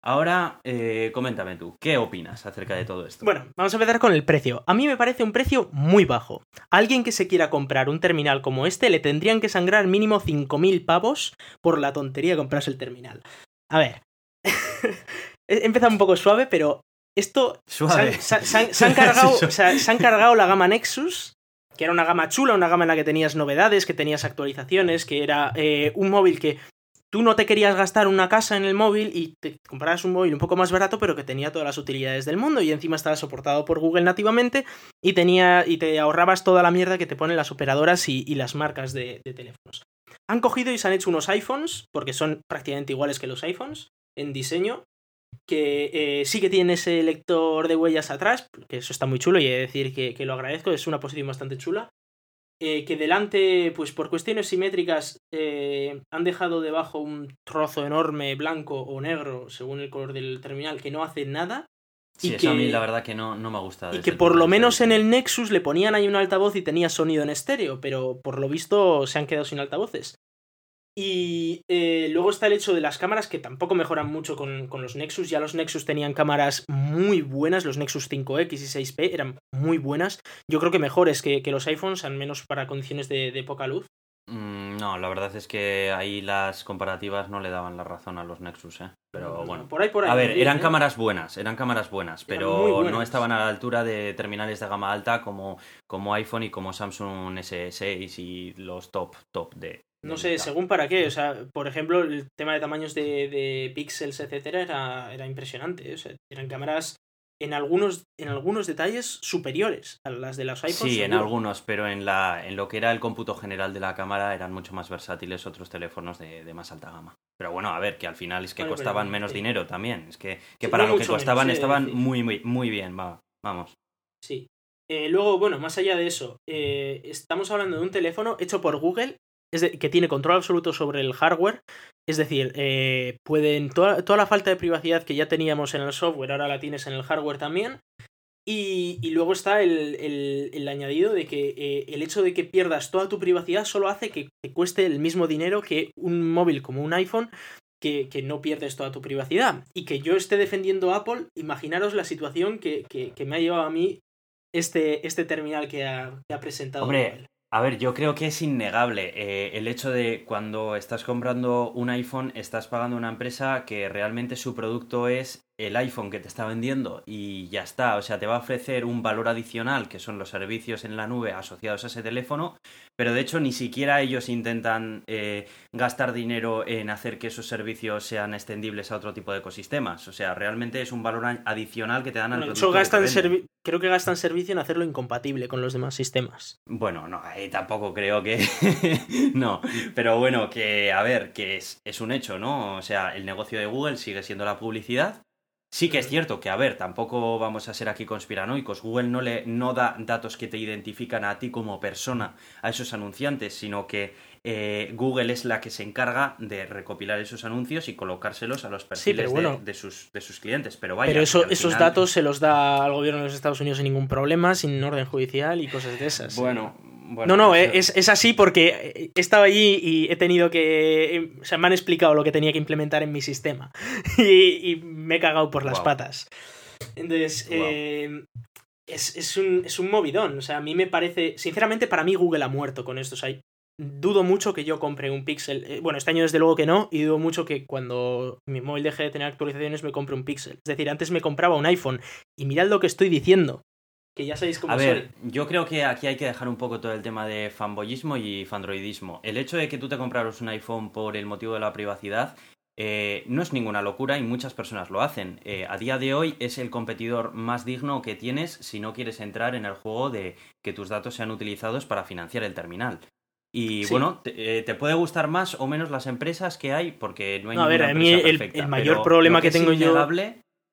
Ahora, eh, coméntame tú, ¿qué opinas acerca de todo esto? Bueno, vamos a empezar con el precio. A mí me parece un precio muy bajo. A alguien que se quiera comprar un terminal como este le tendrían que sangrar mínimo 5.000 pavos por la tontería de comprarse el terminal. A ver, *laughs* he empezado un poco suave, pero esto... Suave. Se han, cargado, *laughs* se han cargado la gama Nexus que era una gama chula, una gama en la que tenías novedades, que tenías actualizaciones, que era eh, un móvil que tú no te querías gastar una casa en el móvil y te comprabas un móvil un poco más barato, pero que tenía todas las utilidades del mundo y encima estaba soportado por Google nativamente y tenía y te ahorrabas toda la mierda que te ponen las operadoras y, las marcas de, teléfonos. Han cogido y se han hecho unos iPhones, porque son prácticamente iguales que los iPhones en diseño, que eh, sí que tiene ese lector de huellas atrás, que eso está muy chulo y he de decir que, que, lo agradezco, es una posición bastante chula. Eh, que delante, pues por cuestiones simétricas, eh, han dejado debajo un trozo enorme blanco o negro, según el color del terminal, que no hace nada. Sí, eso a mí la verdad que no, no me ha gustado. Y que por lo menos en el Nexus le ponían ahí un altavoz y tenía sonido en estéreo, pero por lo visto se han quedado sin altavoces. Y eh, luego está el hecho de las cámaras que tampoco mejoran mucho con, los Nexus. Ya los Nexus tenían cámaras muy buenas, los Nexus 5X y 6P eran muy buenas. Yo creo que mejores que, los iPhones, al menos para condiciones de, poca luz. Mm, no, la verdad es que ahí las comparativas no le daban la razón a los Nexus, ¿eh? Pero bueno. Por ahí, por ahí. A ver, eran ¿eh? cámaras buenas, eran cámaras buenas, pero no estaban a la altura de terminales de gama alta como, como iPhone y como Samsung S6 y los top, top de, no sé, según para qué. O sea, por ejemplo, el tema de tamaños de, de píxeles, etcétera, era, era impresionante. O sea, eran cámaras en algunos, en algunos detalles superiores a las de los iPhones. Sí, en algunos, pero en, la, en lo que era el cómputo general de la cámara eran mucho más versátiles otros teléfonos de, más alta gama. Pero bueno, a ver, que al final es que costaban menos dinero también. Es que, que para lo que costaban estaban muy, muy, muy bien, va, vamos. Sí. Eh, luego, bueno, más allá de eso, eh, estamos hablando de un teléfono hecho por Google que tiene control absoluto sobre el hardware. Es decir, eh, pueden. Toda, la falta de privacidad que ya teníamos en el software, ahora la tienes en el hardware también. Y, luego está el, añadido de que eh, el hecho de que pierdas toda tu privacidad solo hace que te cueste el mismo dinero que un móvil como un iPhone, que, no pierdes toda tu privacidad. Y que yo esté defendiendo a Apple, imaginaros la situación que, me ha llevado a mí este, este terminal que ha, presentado. Hombre, a ver, yo creo que es innegable eh, el hecho de cuando estás comprando un iPhone, estás pagando una empresa que realmente su producto es el iPhone que te está vendiendo y ya está. O sea, te va a ofrecer un valor adicional que son los servicios en la nube asociados a ese teléfono, pero de hecho ni siquiera ellos intentan eh, gastar dinero en hacer que esos servicios sean extendibles a otro tipo de ecosistemas. O sea, realmente es un valor adicional que te dan al producto. creo que gastan servicio en hacerlo incompatible con los demás sistemas. Bueno, no, ahí tampoco creo que. *laughs* no, pero bueno, que a ver, que es, es un hecho, ¿no? O sea, el negocio de Google sigue siendo la publicidad Sí que es cierto que, a ver, tampoco vamos a ser aquí conspiranoicos. Google no, le, no da datos que te identifican a ti como persona, a esos anunciantes, sino que eh, Google es la que se encarga de recopilar esos anuncios y colocárselos a los perfiles de, sus, de sus clientes. Pero vaya. Pero esos datos se los da al gobierno de los Estados Unidos sin ningún problema, sin orden judicial y cosas de esas. Bueno, no, no, es, así porque he estado allí y he tenido que. O sea, me han explicado lo que tenía que implementar en mi sistema. *laughs* y, me he cagado por las patas. Entonces, eh, es, un, es, un, movidón. O sea, a mí me parece. Sinceramente, para mí Google ha muerto con esto. O sea, dudo mucho que yo compre un Pixel. Eh, bueno, este año desde luego que no. Y dudo mucho que cuando mi móvil deje de tener actualizaciones me compre un Pixel. Es decir, antes me compraba un iPhone. Y mirad lo que estoy diciendo que ya sabéis cómo A ver, yo creo que aquí hay que dejar un poco todo el tema de fanboyismo y fandroidismo. El hecho de que tú te compraros un iPhone por el motivo de la privacidad eh, no es ninguna locura y muchas personas lo hacen. Eh, a día de hoy es el competidor más digno que tienes si no quieres entrar en el juego de que tus datos sean utilizados para financiar el terminal. Y bueno, eh, te, puede gustar más o menos las empresas que hay, porque no hay a ver, a mí el, mayor problema que, tengo yo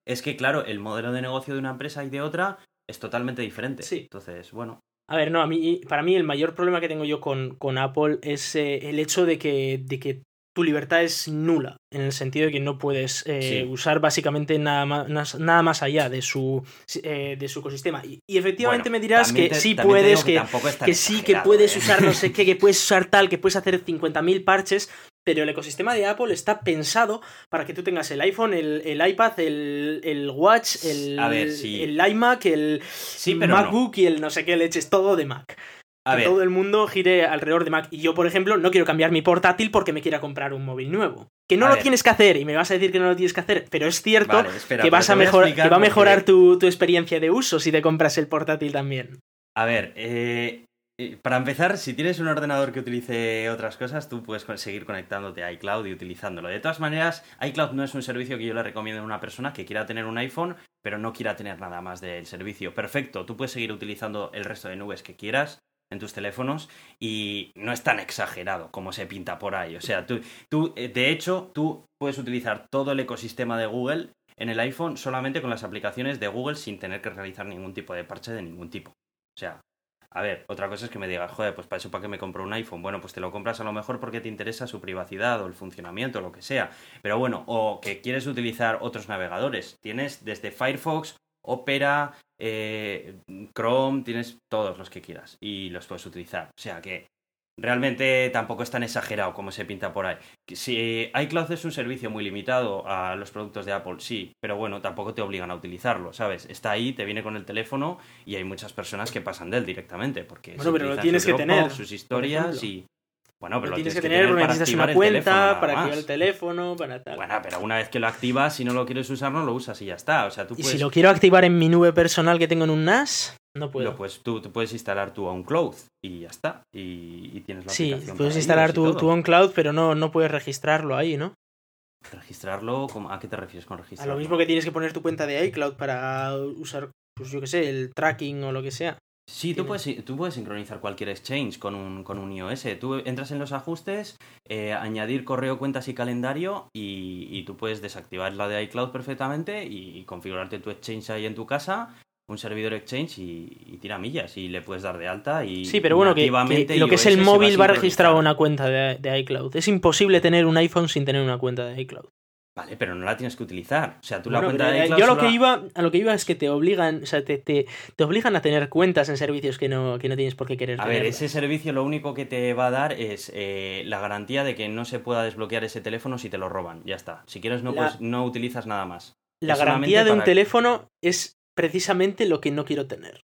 es que, claro, el modelo de negocio de una empresa y de otra es totalmente diferente. Sí. Entonces, bueno. A ver, no, a mí, para mí el mayor problema que tengo yo con, con Apple es eh, el hecho de que, de que tu libertad es nula, en el sentido de que no puedes eh, usar básicamente nada más, nada más allá de su, eh, de su ecosistema. Y, efectivamente me dirás que sí puedes, que, que, sí, que puedes usar no sé qué, que puedes usar tal, que puedes hacer 50.000 parches, pero el ecosistema de Apple está pensado para que tú tengas el iPhone, el, iPad, el, Watch, el, el iMac, el MacBook y el no sé qué leches, todo de Mac. que todo el mundo gire alrededor de Mac. Y yo, por ejemplo, no quiero cambiar mi portátil porque me quiera comprar un móvil nuevo. Que no lo tienes que hacer, y me vas a decir que no lo tienes que hacer, pero es cierto que, vas a mejor, que va a mejorar tu, tu experiencia de uso si te compras el portátil también. A ver, eh, para empezar, si tienes un ordenador que utilice otras cosas, tú puedes seguir conectándote a iCloud y utilizándolo. De todas maneras, iCloud no es un servicio que yo le recomiendo a una persona que quiera tener un iPhone, pero no quiera tener nada más del servicio. Perfecto, tú puedes seguir utilizando el resto de nubes que quieras en tus teléfonos y no es tan exagerado como se pinta por ahí. O sea, tú, tú eh, de hecho, tú puedes utilizar todo el ecosistema de Google en el iPhone solamente con las aplicaciones de Google sin tener que realizar ningún tipo de parche de ningún tipo. O sea, a ver, otra cosa es que me digas, joder, pues para eso para qué me compro un iPhone. Bueno, pues te lo compras a lo mejor porque te interesa su privacidad o el funcionamiento o lo que sea. Pero bueno, o que quieres utilizar otros navegadores. Tienes desde Firefox, Opera, eh, Chrome, tienes todos los que quieras y los puedes utilizar. O sea que realmente tampoco es tan exagerado como se pinta por ahí. Si iCloud es un servicio muy limitado a los productos de Apple, sí, pero bueno, tampoco te obligan a utilizarlo, ¿sabes? Está ahí, te viene con el teléfono y hay muchas personas que pasan de él directamente, porque bueno, pero lo tienes que tener sus historias y bueno, pero lo, tienes, que, tener, porque necesitas una cuenta para activar el teléfono, para tal. Bueno, pero una vez que lo activas, si no lo quieres usar, no lo usas y ya está. O sea, tú ¿Y si lo quiero activar en mi nube personal que tengo en un NAS? No puedo. pues tú, puedes instalar tu OnCloud y ya está. Y, tienes la Sí, puedes instalar tu, tu OnCloud, pero no, no puedes registrarlo ahí, ¿no? ¿Registrarlo? ¿A qué te refieres con registrarlo? A lo mismo que tienes que poner tu cuenta de iCloud para usar, pues yo qué sé, el tracking o lo que sea. Sí, tú puedes, tú puedes sincronizar cualquier exchange con un, con un iOS. Tú entras en los ajustes, eh, añadir correo, cuentas y calendario y, tú puedes desactivar la de iCloud perfectamente y, configurarte tu exchange ahí en tu casa, un servidor exchange y, tira millas y le puedes dar de alta y Sí, pero bueno, que, lo que es el móvil va registrado una cuenta de iCloud. Es imposible tener un iPhone sin tener una cuenta de iCloud. Vale, pero no la tienes que utilizar. O sea, tú la cuenta de Yo lo que iba, a lo que iba es que te obligan, o sea, te, te, obligan a tener cuentas en servicios que no, que no tienes por qué querer. A ver, ese servicio lo único que te va a dar es eh, la garantía de que no se pueda desbloquear ese teléfono si te lo roban. Ya está. Si quieres no, pues, no utilizas nada más. La garantía de un teléfono es precisamente lo que no quiero tener.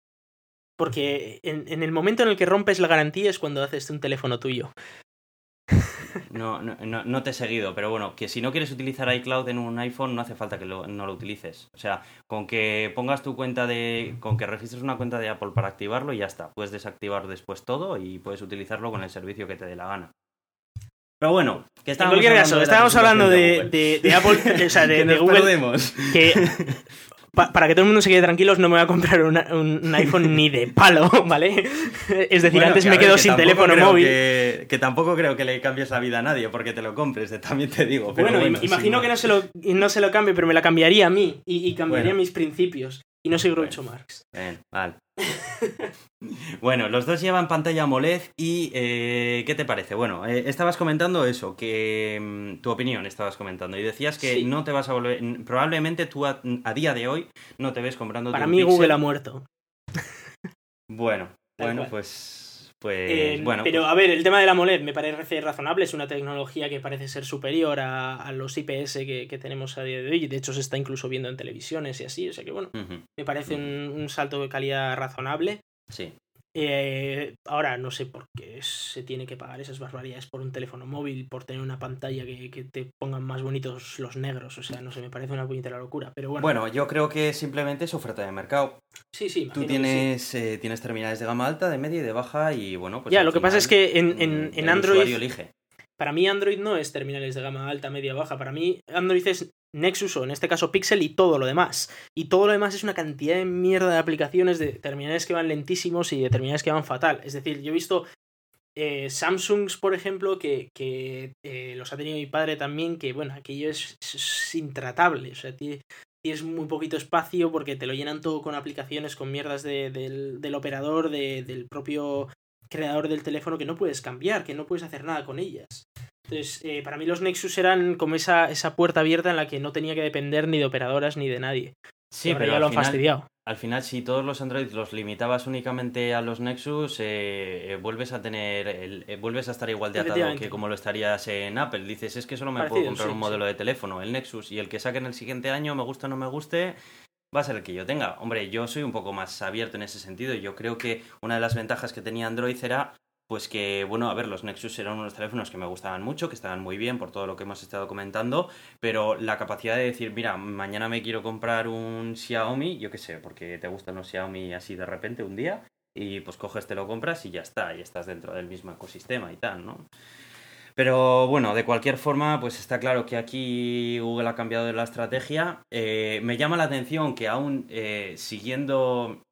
Porque en, en, el momento en el que rompes la garantía es cuando haces un teléfono tuyo. No, no, no, te he seguido, pero bueno, que si no quieres utilizar iCloud en un iPhone no hace falta que no lo utilices. O sea, con que pongas tu cuenta de... con que registres una cuenta de Apple para activarlo y ya está. Puedes desactivar después todo y puedes utilizarlo con el servicio que te dé la gana. Pero bueno, que estábamos en cualquier caso, estábamos hablando de, de, Apple, o sea, *laughs* de, de Google. Que *laughs* para que todo el mundo se quede tranquilos, no me voy a comprar un, *laughs* iPhone ni de palo, *laughs* ¿vale? Es decir, antes me quedo sin teléfono móvil. Que, tampoco creo que le cambies la vida a nadie porque te lo compres, también te digo. bueno, imagino que no se, lo, no se lo cambie, pero me la cambiaría a mí y, cambiaría mis principios. Y no soy Groucho Marx. Bien, vale. *laughs* bueno, los dos llevan pantalla AMOLED y eh, ¿qué te parece? Bueno, eh, estabas comentando eso, que mm, tu opinión estabas comentando y decías que no te vas a volver, probablemente tú a, día de hoy no te ves comprando. Para mí Google ha muerto. bueno, bueno, pues pues eh, bueno. Pero pues a ver, el tema de la AMOLED me parece razonable, es una tecnología que parece ser superior a, los IPS que, tenemos a día de hoy, de hecho se está incluso viendo en televisiones y así, o sea que bueno, me parece un, salto de calidad razonable. Sí. Eh, ahora no sé por qué se tiene que pagar esas barbaridades por un teléfono móvil, por tener una pantalla que, te pongan más bonitos los negros. O sea, no sé, me parece una puñetera locura. Pero bueno. Bueno, yo creo que simplemente es oferta de mercado. Sí, sí. Tú tienes, eh, tienes terminales de gama alta, de media y de baja y bueno, pues. Ya, lo que pasa es que en, en, en Android. Elige. Para mí Android no es terminales de gama alta, media, baja. Para mí Android es Nexus o en este caso Pixel y todo lo demás. Y todo lo demás es una cantidad de mierda de aplicaciones de terminales que van lentísimos y de terminales que van fatal. Es decir, yo he visto eh, Samsungs, por ejemplo, que, que eh, los ha tenido mi padre también, que bueno, aquello es, intratable. O sea, tienes muy poquito espacio porque te lo llenan todo con aplicaciones, con mierdas del, del, operador, del propio creador del teléfono que no puedes cambiar, que no puedes hacer nada con ellas. Entonces, eh, para mí los Nexus eran como esa, esa puerta abierta en la que no tenía que depender ni de operadoras ni de nadie. Sí, pero ya lo han fastidiado. Al final, si todos los Android los limitabas únicamente a los Nexus, eh, eh, vuelves a tener, vuelves a estar igual de atado que como lo estarías en Apple. Dices, es que solo me puedo comprar un modelo de teléfono, el Nexus, y el que saquen el siguiente año, me gusta o no me guste, va a ser el que yo tenga. Hombre, yo soy un poco más abierto en ese sentido. Yo creo que una de las ventajas que tenía Android era pues que, bueno, a ver, los Nexus eran unos teléfonos que me gustaban mucho, que estaban muy bien por todo lo que hemos estado comentando, pero la capacidad de decir, mira, mañana me quiero comprar un Xiaomi, yo qué sé, porque te gustan los Xiaomi así de repente un día, y pues coges, te lo compras y ya está, y estás dentro del mismo ecosistema y tal, ¿no? Pero bueno, de cualquier forma, pues está claro que aquí Google ha cambiado la estrategia. Eh, me llama la atención que aún eh, siguiendo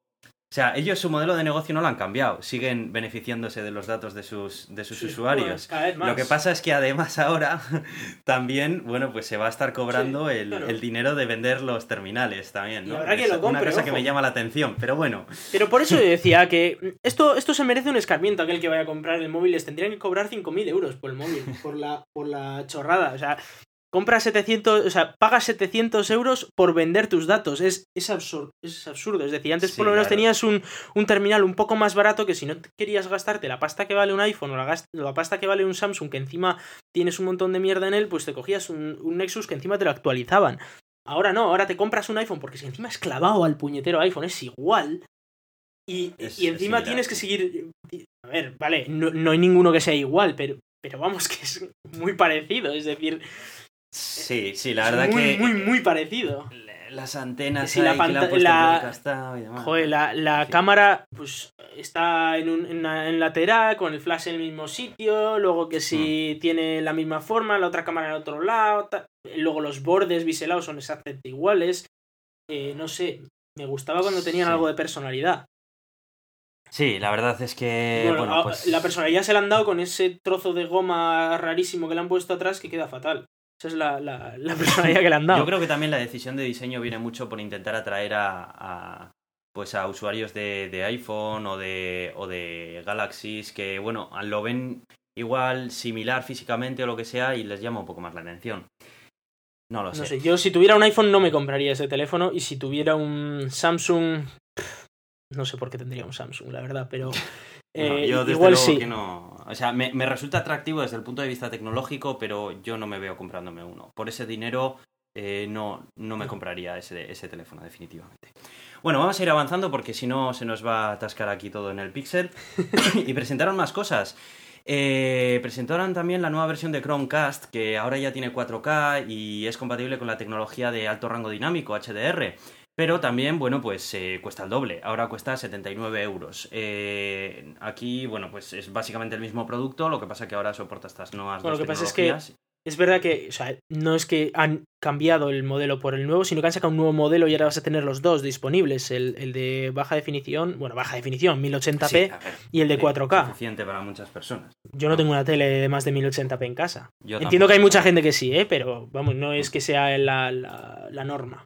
sea, ellos su modelo de negocio no lo han cambiado, siguen beneficiándose de los datos de sus, de sus usuarios. Lo que pasa es que además ahora *laughs* también, bueno, pues se va a estar cobrando el, dinero de vender los terminales también, ¿no? es lo una cosa que me llama la atención, pero bueno. Pero por eso *laughs* yo decía que esto, esto se merece un escarmiento aquel que vaya a comprar el móvil, les tendrían que cobrar 5.000 euros por el móvil, por la, por la chorrada. O sea, compra 700, o sea, pagas 700 euros por vender tus datos. Es, es, absurdo, es absurdo. Es decir, antes por lo menos tenías un, terminal un poco más barato que si no querías gastarte la pasta que vale un iPhone o la, pasta que vale un Samsung, que encima tienes un montón de mierda en él, pues te cogías un, Nexus que encima te lo actualizaban. Ahora no, ahora te compras un iPhone porque si encima es clavado al puñetero iPhone, es igual. Y, y encima tienes que seguir. A ver, vale, no, no, hay ninguno que sea igual, pero, pero vamos, que es muy parecido. Es decir, Sí, sí, la verdad muy, que. Muy, muy parecido. Las antenas. la, la, la cámara pues está en, un, en, lateral, con el flash en el mismo sitio. Luego que si mm. tiene la misma forma, la otra cámara en otro lado. Luego los bordes biselados son exactamente iguales. Eh, no sé, me gustaba cuando tenían algo de personalidad. Sí, la verdad es que. Bueno, pues La personalidad se la han dado con ese trozo de goma rarísimo que le han puesto atrás que queda fatal. Esa es la, la, *laughs* personalidad que le han dado. Yo creo que también la decisión de diseño viene mucho por intentar atraer a, pues a usuarios de, iPhone o de, o de Galaxies que, bueno, lo ven igual similar físicamente o lo que sea y les llama un poco más la atención. No lo sé. No sé. Yo si tuviera un iPhone no me compraría ese teléfono y si tuviera un Samsung... No sé por qué tendría un Samsung, la verdad, pero... *laughs* Eh, yo desde igual sí. que no. O sea, me, resulta atractivo desde el punto de vista tecnológico, pero yo no me veo comprándome uno. Por ese dinero eh, no, no me compraría ese, ese teléfono, definitivamente. Bueno, vamos a ir avanzando porque si no se nos va a atascar aquí todo en el Pixel. *laughs* y presentaron más cosas. Eh, presentaron también la nueva versión de Chromecast, que ahora ya tiene 4K y es compatible con la tecnología de alto rango dinámico, HDR. Pero también, bueno, pues eh, cuesta el doble. Ahora cuesta 79 euros. Eh, aquí, bueno, pues es básicamente el mismo producto, lo que pasa que ahora soporta estas nuevas bueno, lo que pasa es que es verdad que, o sea, no es que han cambiado el modelo por el nuevo, sino que han sacado un nuevo modelo y ahora vas a tener los dos disponibles. El, de baja definición, bueno, baja definición, 1080p, y el de 4K. Suficiente para muchas personas. Yo no tengo una tele de más de 1080p en casa. Entiendo que hay mucha gente que sí, ¿eh? pero vamos, no es que sea la, la, norma.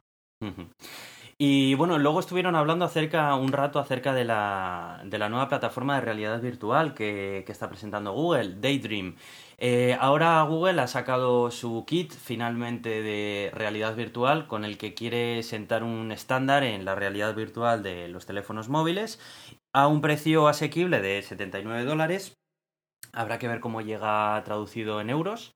Y bueno, luego estuvieron hablando acerca un rato acerca de la, de la nueva plataforma de realidad virtual que, que está presentando Google, Daydream. Eh, ahora Google ha sacado su kit finalmente de realidad virtual con el que quiere sentar un estándar en la realidad virtual de los teléfonos móviles a un precio asequible de 79 dólares. Habrá que ver cómo llega traducido en euros.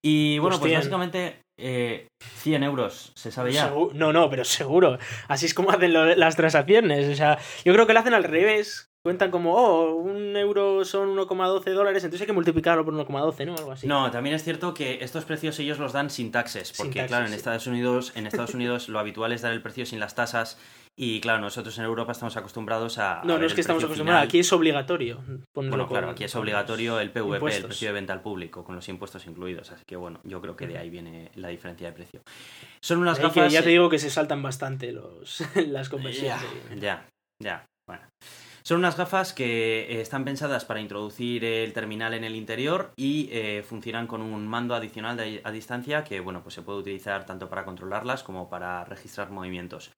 Y bueno, pues básicamente eh, 100 euros, ¿se sabe ya? no, no, pero seguro. Así es como hacen las transacciones. O sea, yo creo que lo hacen al revés. Cuentan como, oh, un euro son 1,12 dólares, entonces hay que multiplicarlo por 1,12, ¿no? Algo así. No, también es cierto que estos precios ellos los dan sin taxes, porque claro, en Estados Unidos, en Estados Unidos lo habitual es dar el precio sin las tasas y claro, nosotros en Europa estamos acostumbrados a. No, no es que estamos acostumbrados, aquí es obligatorio. Bueno, claro, aquí es obligatorio el PVP, el precio de venta al público, con los impuestos incluidos. Así que bueno, yo creo que de ahí viene la diferencia de precio. Son unas gafas. ya te digo que se saltan bastante los, *laughs* las conversiones. Ya, ya, Bueno. Son unas gafas que eh, están pensadas para introducir el terminal en el interior y eh, funcionan con un mando adicional a distancia que bueno, pues se puede utilizar tanto para controlarlas como para registrar movimientos.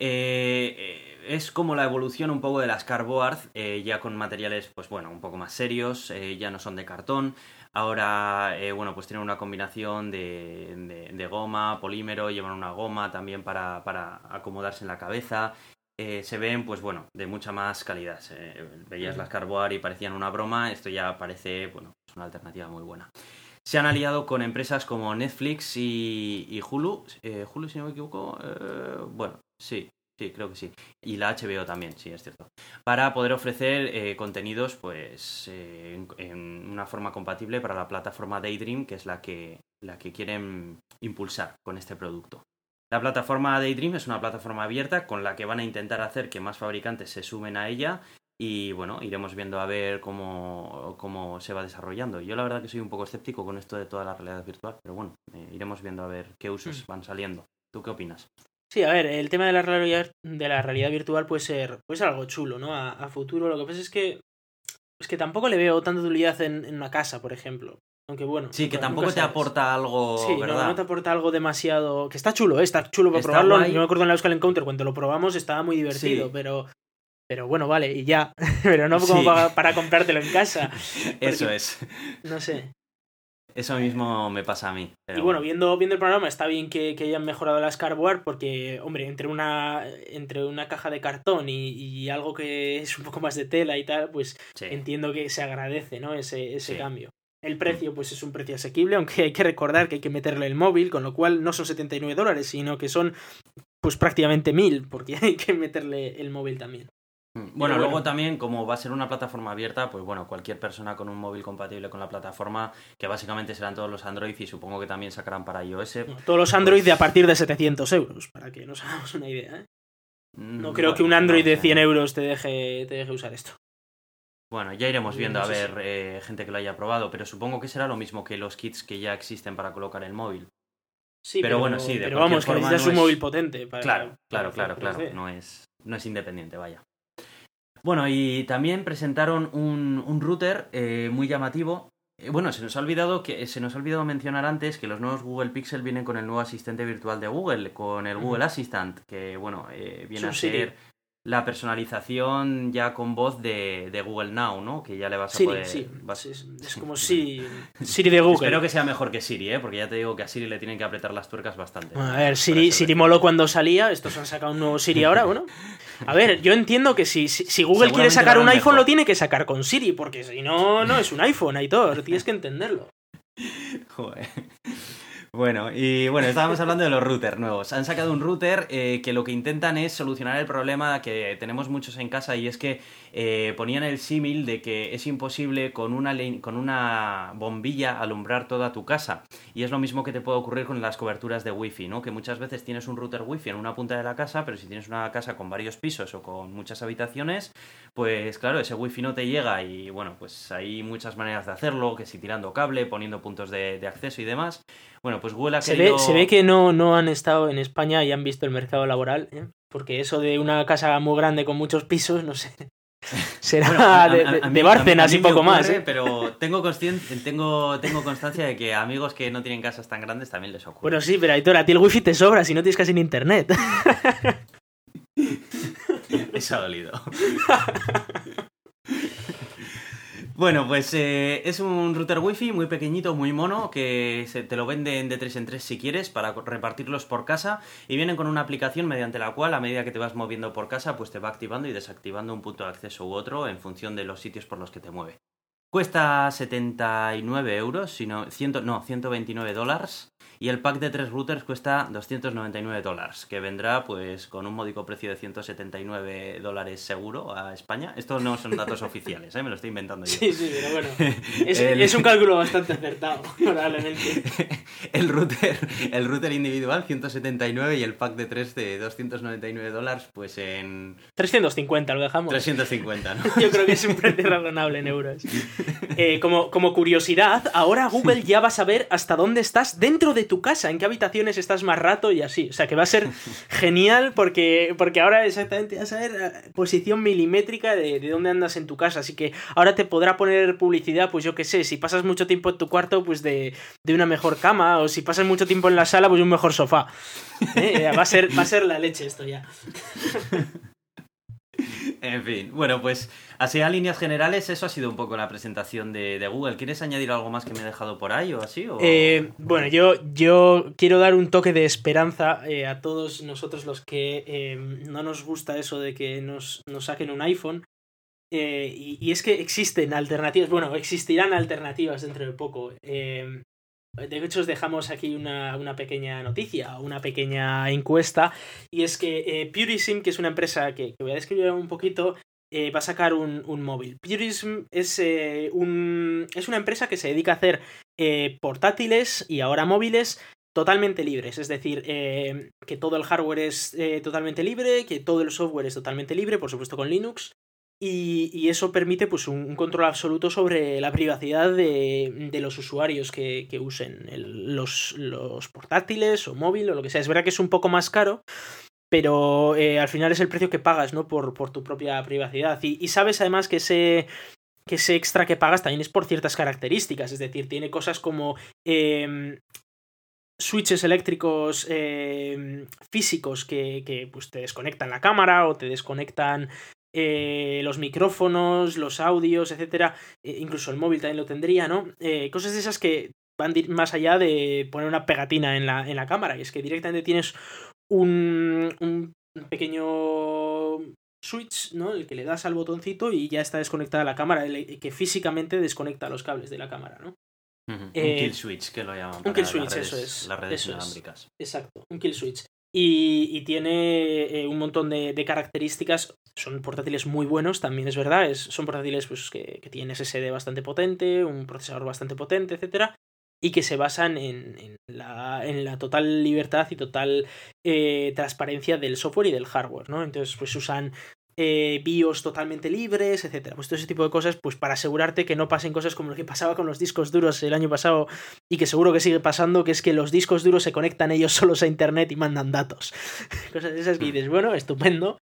Eh, eh, es como la evolución un poco de las cardboard, eh, ya con materiales, pues bueno, un poco más serios, ya no son de cartón. Ahora, bueno, pues tienen una combinación de, goma, polímero, llevan una goma también para, acomodarse en la cabeza. se ven, pues bueno, de mucha más calidad. veías las Carboar y parecían una broma, esto ya parece, bueno, es una alternativa muy buena. Se han aliado con empresas como Netflix y, Hulu. Hulu, si no me equivoco, bueno, Sí, sí, creo que sí. Y la HBO también, sí, es cierto. Para poder ofrecer eh, contenidos, pues, eh, en, una forma compatible para la plataforma Daydream, que es la que, la que quieren impulsar con este producto. La plataforma Daydream es una plataforma abierta con la que van a intentar hacer que más fabricantes se sumen a ella y bueno, iremos viendo a ver cómo, cómo se va desarrollando. Yo la verdad que soy un poco escéptico con esto de toda la realidad virtual, pero bueno, eh, iremos viendo a ver qué usos van saliendo. ¿Tú qué opinas? Sí, a ver, el tema de la realidad, de la realidad virtual puede ser, puede ser algo chulo, ¿no? A, futuro. Lo que pasa es que. Es que tampoco le veo tanta utilidad en, en una casa, por ejemplo. Aunque bueno. Sí, que tampoco te aporta algo. Sí, ¿verdad? No, te aporta algo demasiado. Que está chulo, ¿eh? está chulo para probarlo. Yo me acuerdo en la Euskal Encounter cuando lo probamos estaba muy divertido, pero. Pero bueno, vale, y ya. *laughs* pero no como para, comprártelo en casa. *laughs* Eso es. No sé. Eso mismo me pasa a mí. y bueno, viendo, viendo el programa, está bien que, hayan mejorado las cardboard porque, hombre, entre una, entre una caja de cartón y, algo que es un poco más de tela y tal, pues entiendo que se agradece, ¿no? Ese, ese cambio. El precio, pues es un precio asequible, aunque hay que recordar que hay que meterle el móvil, con lo cual no son 79 dólares, sino que son pues prácticamente 1000, porque *laughs* hay que meterle el móvil también. Mm, bueno, luego también, como va a ser una plataforma abierta, pues bueno, cualquier persona con un móvil compatible con la plataforma, que básicamente serán todos los Android y supongo que también sacarán para iOS. todos los Android de a pues partir de 700 euros, para que nos *laughs* hagamos una idea. ¿eh? Mm, no creo que un Android de 100 euros te deje, te deje usar esto. Bueno, ya iremos viendo a ver eh, gente que lo haya probado, pero supongo que será lo mismo que los kits que ya existen para colocar el móvil. Sí, pero, bueno, sí, de pero vamos, que necesitas un móvil potente. Para, claro, claro, claro, claro. No es, no es independiente, vaya. Bueno, y también presentaron un, un router eh, muy llamativo. Eh, bueno, se nos ha olvidado que se nos ha olvidado mencionar antes que los nuevos Google Pixel vienen con el nuevo asistente virtual de Google, con el Google Assistant, que bueno, viene a ser la personalización ya con voz de, de, Google Now, ¿no? Que ya le vas a poder... Sí, es, *laughs* como Siri, Siri de Google. Espero que sea mejor que Siri, ¿eh? Porque ya te digo que a Siri le tienen que apretar las tuercas bastante. a ver, Siri, Siri moló cuando salía, estos han sacado un nuevo Siri ahora, bueno. A ver, yo entiendo que si, si, Google quiere sacar un iPhone lo tiene que sacar con Siri, porque si no, no es un iPhone, todo tienes que entenderlo. *laughs* Joder. Bueno, y bueno, estábamos hablando de los routers nuevos. Han sacado un router eh, que lo que intentan es solucionar el problema que tenemos muchos en casa y es que eh, ponían el símil de que es imposible con una, con una bombilla alumbrar toda tu casa. Y es lo mismo que te puede ocurrir con las coberturas de wifi, ¿no? Que muchas veces tienes un router wifi en una punta de la casa, pero si tienes una casa con varios pisos o con muchas habitaciones, pues claro, ese wifi no te llega y bueno, pues hay muchas maneras de hacerlo, que si tirando cable, poniendo puntos de, de acceso y demás. Bueno, pues Google ha se Ve, se ve que no, no han estado en España y han visto el mercado laboral, ¿eh? porque eso de una casa muy grande con muchos pisos, no sé. *laughs* Será de, Bárcenas y poco más. ¿eh? Pero *laughs* tengo, tengo, tengo constancia de que amigos que no tienen casas tan grandes también les ocurre. Bueno, sí, pero Aitor, a ti el wifi te sobra si no tienes casi ni internet. *laughs* *laughs* Eso ha dolido. *laughs* Bueno, pues eh, es un router wifi muy pequeñito, muy mono, que se, te lo venden de 3 en 3 si quieres para repartirlos por casa y vienen con una aplicación mediante la cual a medida que te vas moviendo por casa pues te va activando y desactivando un punto de acceso u otro en función de los sitios por los que te mueve. Cuesta 79 euros, sino, no, 129 dólares y el pack de tres routers cuesta 299 dólares, que vendrá pues con un módico precio de 179 dólares seguro a España. Estos no son datos *laughs* oficiales, ¿eh? me lo estoy inventando yo. Sí, sí, pero bueno. *laughs* Es, un cálculo bastante acertado, *laughs* probablemente. el, router, el router individual, 179, y el pack de tres de 299 dólares, pues en... 350, lo dejamos. 350, ¿no? yo creo que es un precio razonable en euros. Eh, como, como curiosidad, ahora Google ya va a saber hasta dónde estás dentro de tu casa, en qué habitaciones estás más rato y así. O sea que va a ser *laughs* genial porque, porque ahora exactamente vas a ver eh, posición milimétrica de, de, dónde andas en tu casa. Así que ahora te podrá poner publicidad, pues yo qué sé, si pasas mucho tiempo en tu cuarto, pues de, de una mejor cama, o si pasas mucho tiempo en la sala, pues un mejor sofá. *laughs* Eh, va, a ser, va a ser la leche esto ya. *laughs* en fin, bueno, pues así a líneas generales, eso ha sido un poco la presentación de, Google. ¿Quieres añadir algo más que me he dejado por ahí o así? Eh, bueno, yo, yo quiero dar un toque de esperanza eh, a todos nosotros los que eh, no nos gusta eso de que nos, nos saquen un iPhone. Y, es que existen alternativas, bueno, existirán alternativas dentro de poco. De hecho, os dejamos aquí una, una, pequeña noticia, una pequeña encuesta, y es que eh, Purism, que es una empresa que, voy a describir un poquito, eh, va a sacar un, un móvil. Purism es, eh, un, es una empresa que se dedica a hacer portátiles y ahora móviles totalmente libres, es decir, que todo el hardware es totalmente libre, que todo el software es totalmente libre, por supuesto con Linux, Y, eso permite pues, un, control absoluto sobre la privacidad de, los usuarios que, usen los, los, portátiles o móvil o lo que sea. Es verdad que es un poco más caro, pero eh, al final es el precio que pagas ¿no? por, por tu propia privacidad. Y, sabes además que ese, que ese extra que pagas también es por ciertas características, es decir, tiene cosas como em, switches eléctricos em, físicos que, que pues, te desconectan la cámara o te desconectan eh, los micrófonos, los audios, etcétera, eh, incluso el móvil también lo tendría, ¿no? Eh, cosas de esas que van más allá de poner una pegatina en la, en la cámara, y es que directamente tienes un, un pequeño switch, ¿no? El que le das al botoncito y ya está desconectada la cámara, el que físicamente desconecta los cables de la cámara, ¿no? un kill switch que lo llaman. Un kill switch, eso es. Las redes inalámbricas. Exacto, un kill switch. Y, tiene un montón de, características son portátiles muy buenos, también es verdad. Es, son portátiles pues, que, que, tienen SSD bastante potente, un procesador bastante potente, etc. Y que se basan en, en, la, en la, total libertad y total eh, transparencia del software y del hardware, ¿no? Entonces, pues usan eh, BIOS totalmente libres, etcétera. Pues todo ese tipo de cosas, pues para asegurarte que no pasen cosas como lo que pasaba con los discos duros el año pasado y que seguro que sigue pasando, que es que los discos duros se conectan ellos *laughs* solos a internet y mandan datos. *laughs* cosas de esas que dices, bueno, estupendo.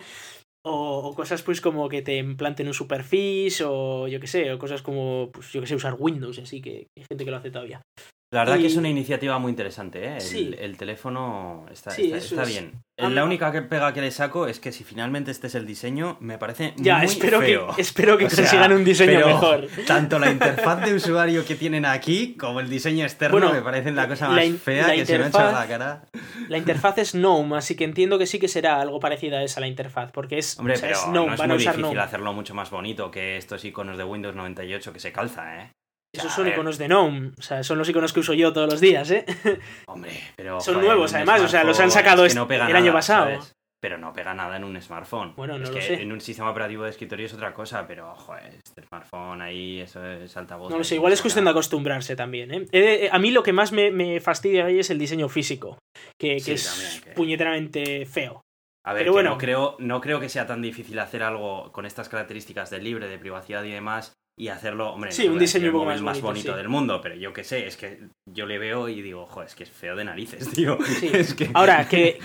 O, cosas pues como que te implanten un superfish o yo que sé, o cosas como, pues yo que sé, usar Windows, así que hay gente que lo hace todavía. La verdad que es una iniciativa muy interesante, ¿eh? El, teléfono está, está, bien. La única que pega que le saco es que si finalmente este es el diseño, me parece ya, muy espero feo. Que, espero que *laughs* consigan un diseño mejor. Tanto la *laughs* interfaz de usuario que tienen aquí como el diseño externo me parecen la cosa más fea que se me ha echado la cara. La interfaz es GNOME, así que entiendo que sí que será algo parecida a esa la interfaz, porque es, Hombre, pero es No es muy difícil hacerlo mucho más bonito que estos iconos de Windows 98 que se calza, ¿eh? Esos son iconos de GNOME, o sea, son los iconos que uso yo todos los días, ¿eh? *laughs* Hombre, pero. Son nuevos, además, o sea, los han sacado el año pasado. Pero no pega nada en un smartphone. Bueno, no es lo que sé. En un sistema operativo de escritorio es otra cosa, pero, joder, este smartphone ahí, eso es altavoz. No lo sé, igual es cuestión de acostumbrarse también, ¿eh? ¿eh? A mí lo que más me, fastidia ahí es el diseño físico, que, es puñeteramente feo. A ver, bueno, no, creo, no creo que sea tan difícil hacer algo con estas características de libre, de privacidad y demás, y hacerlo, hombre, sí, un diseño un más, más bonito, del mundo, pero yo qué sé, es que yo le veo y digo, joder, es que es feo de narices, *laughs* tío. Ahora, que,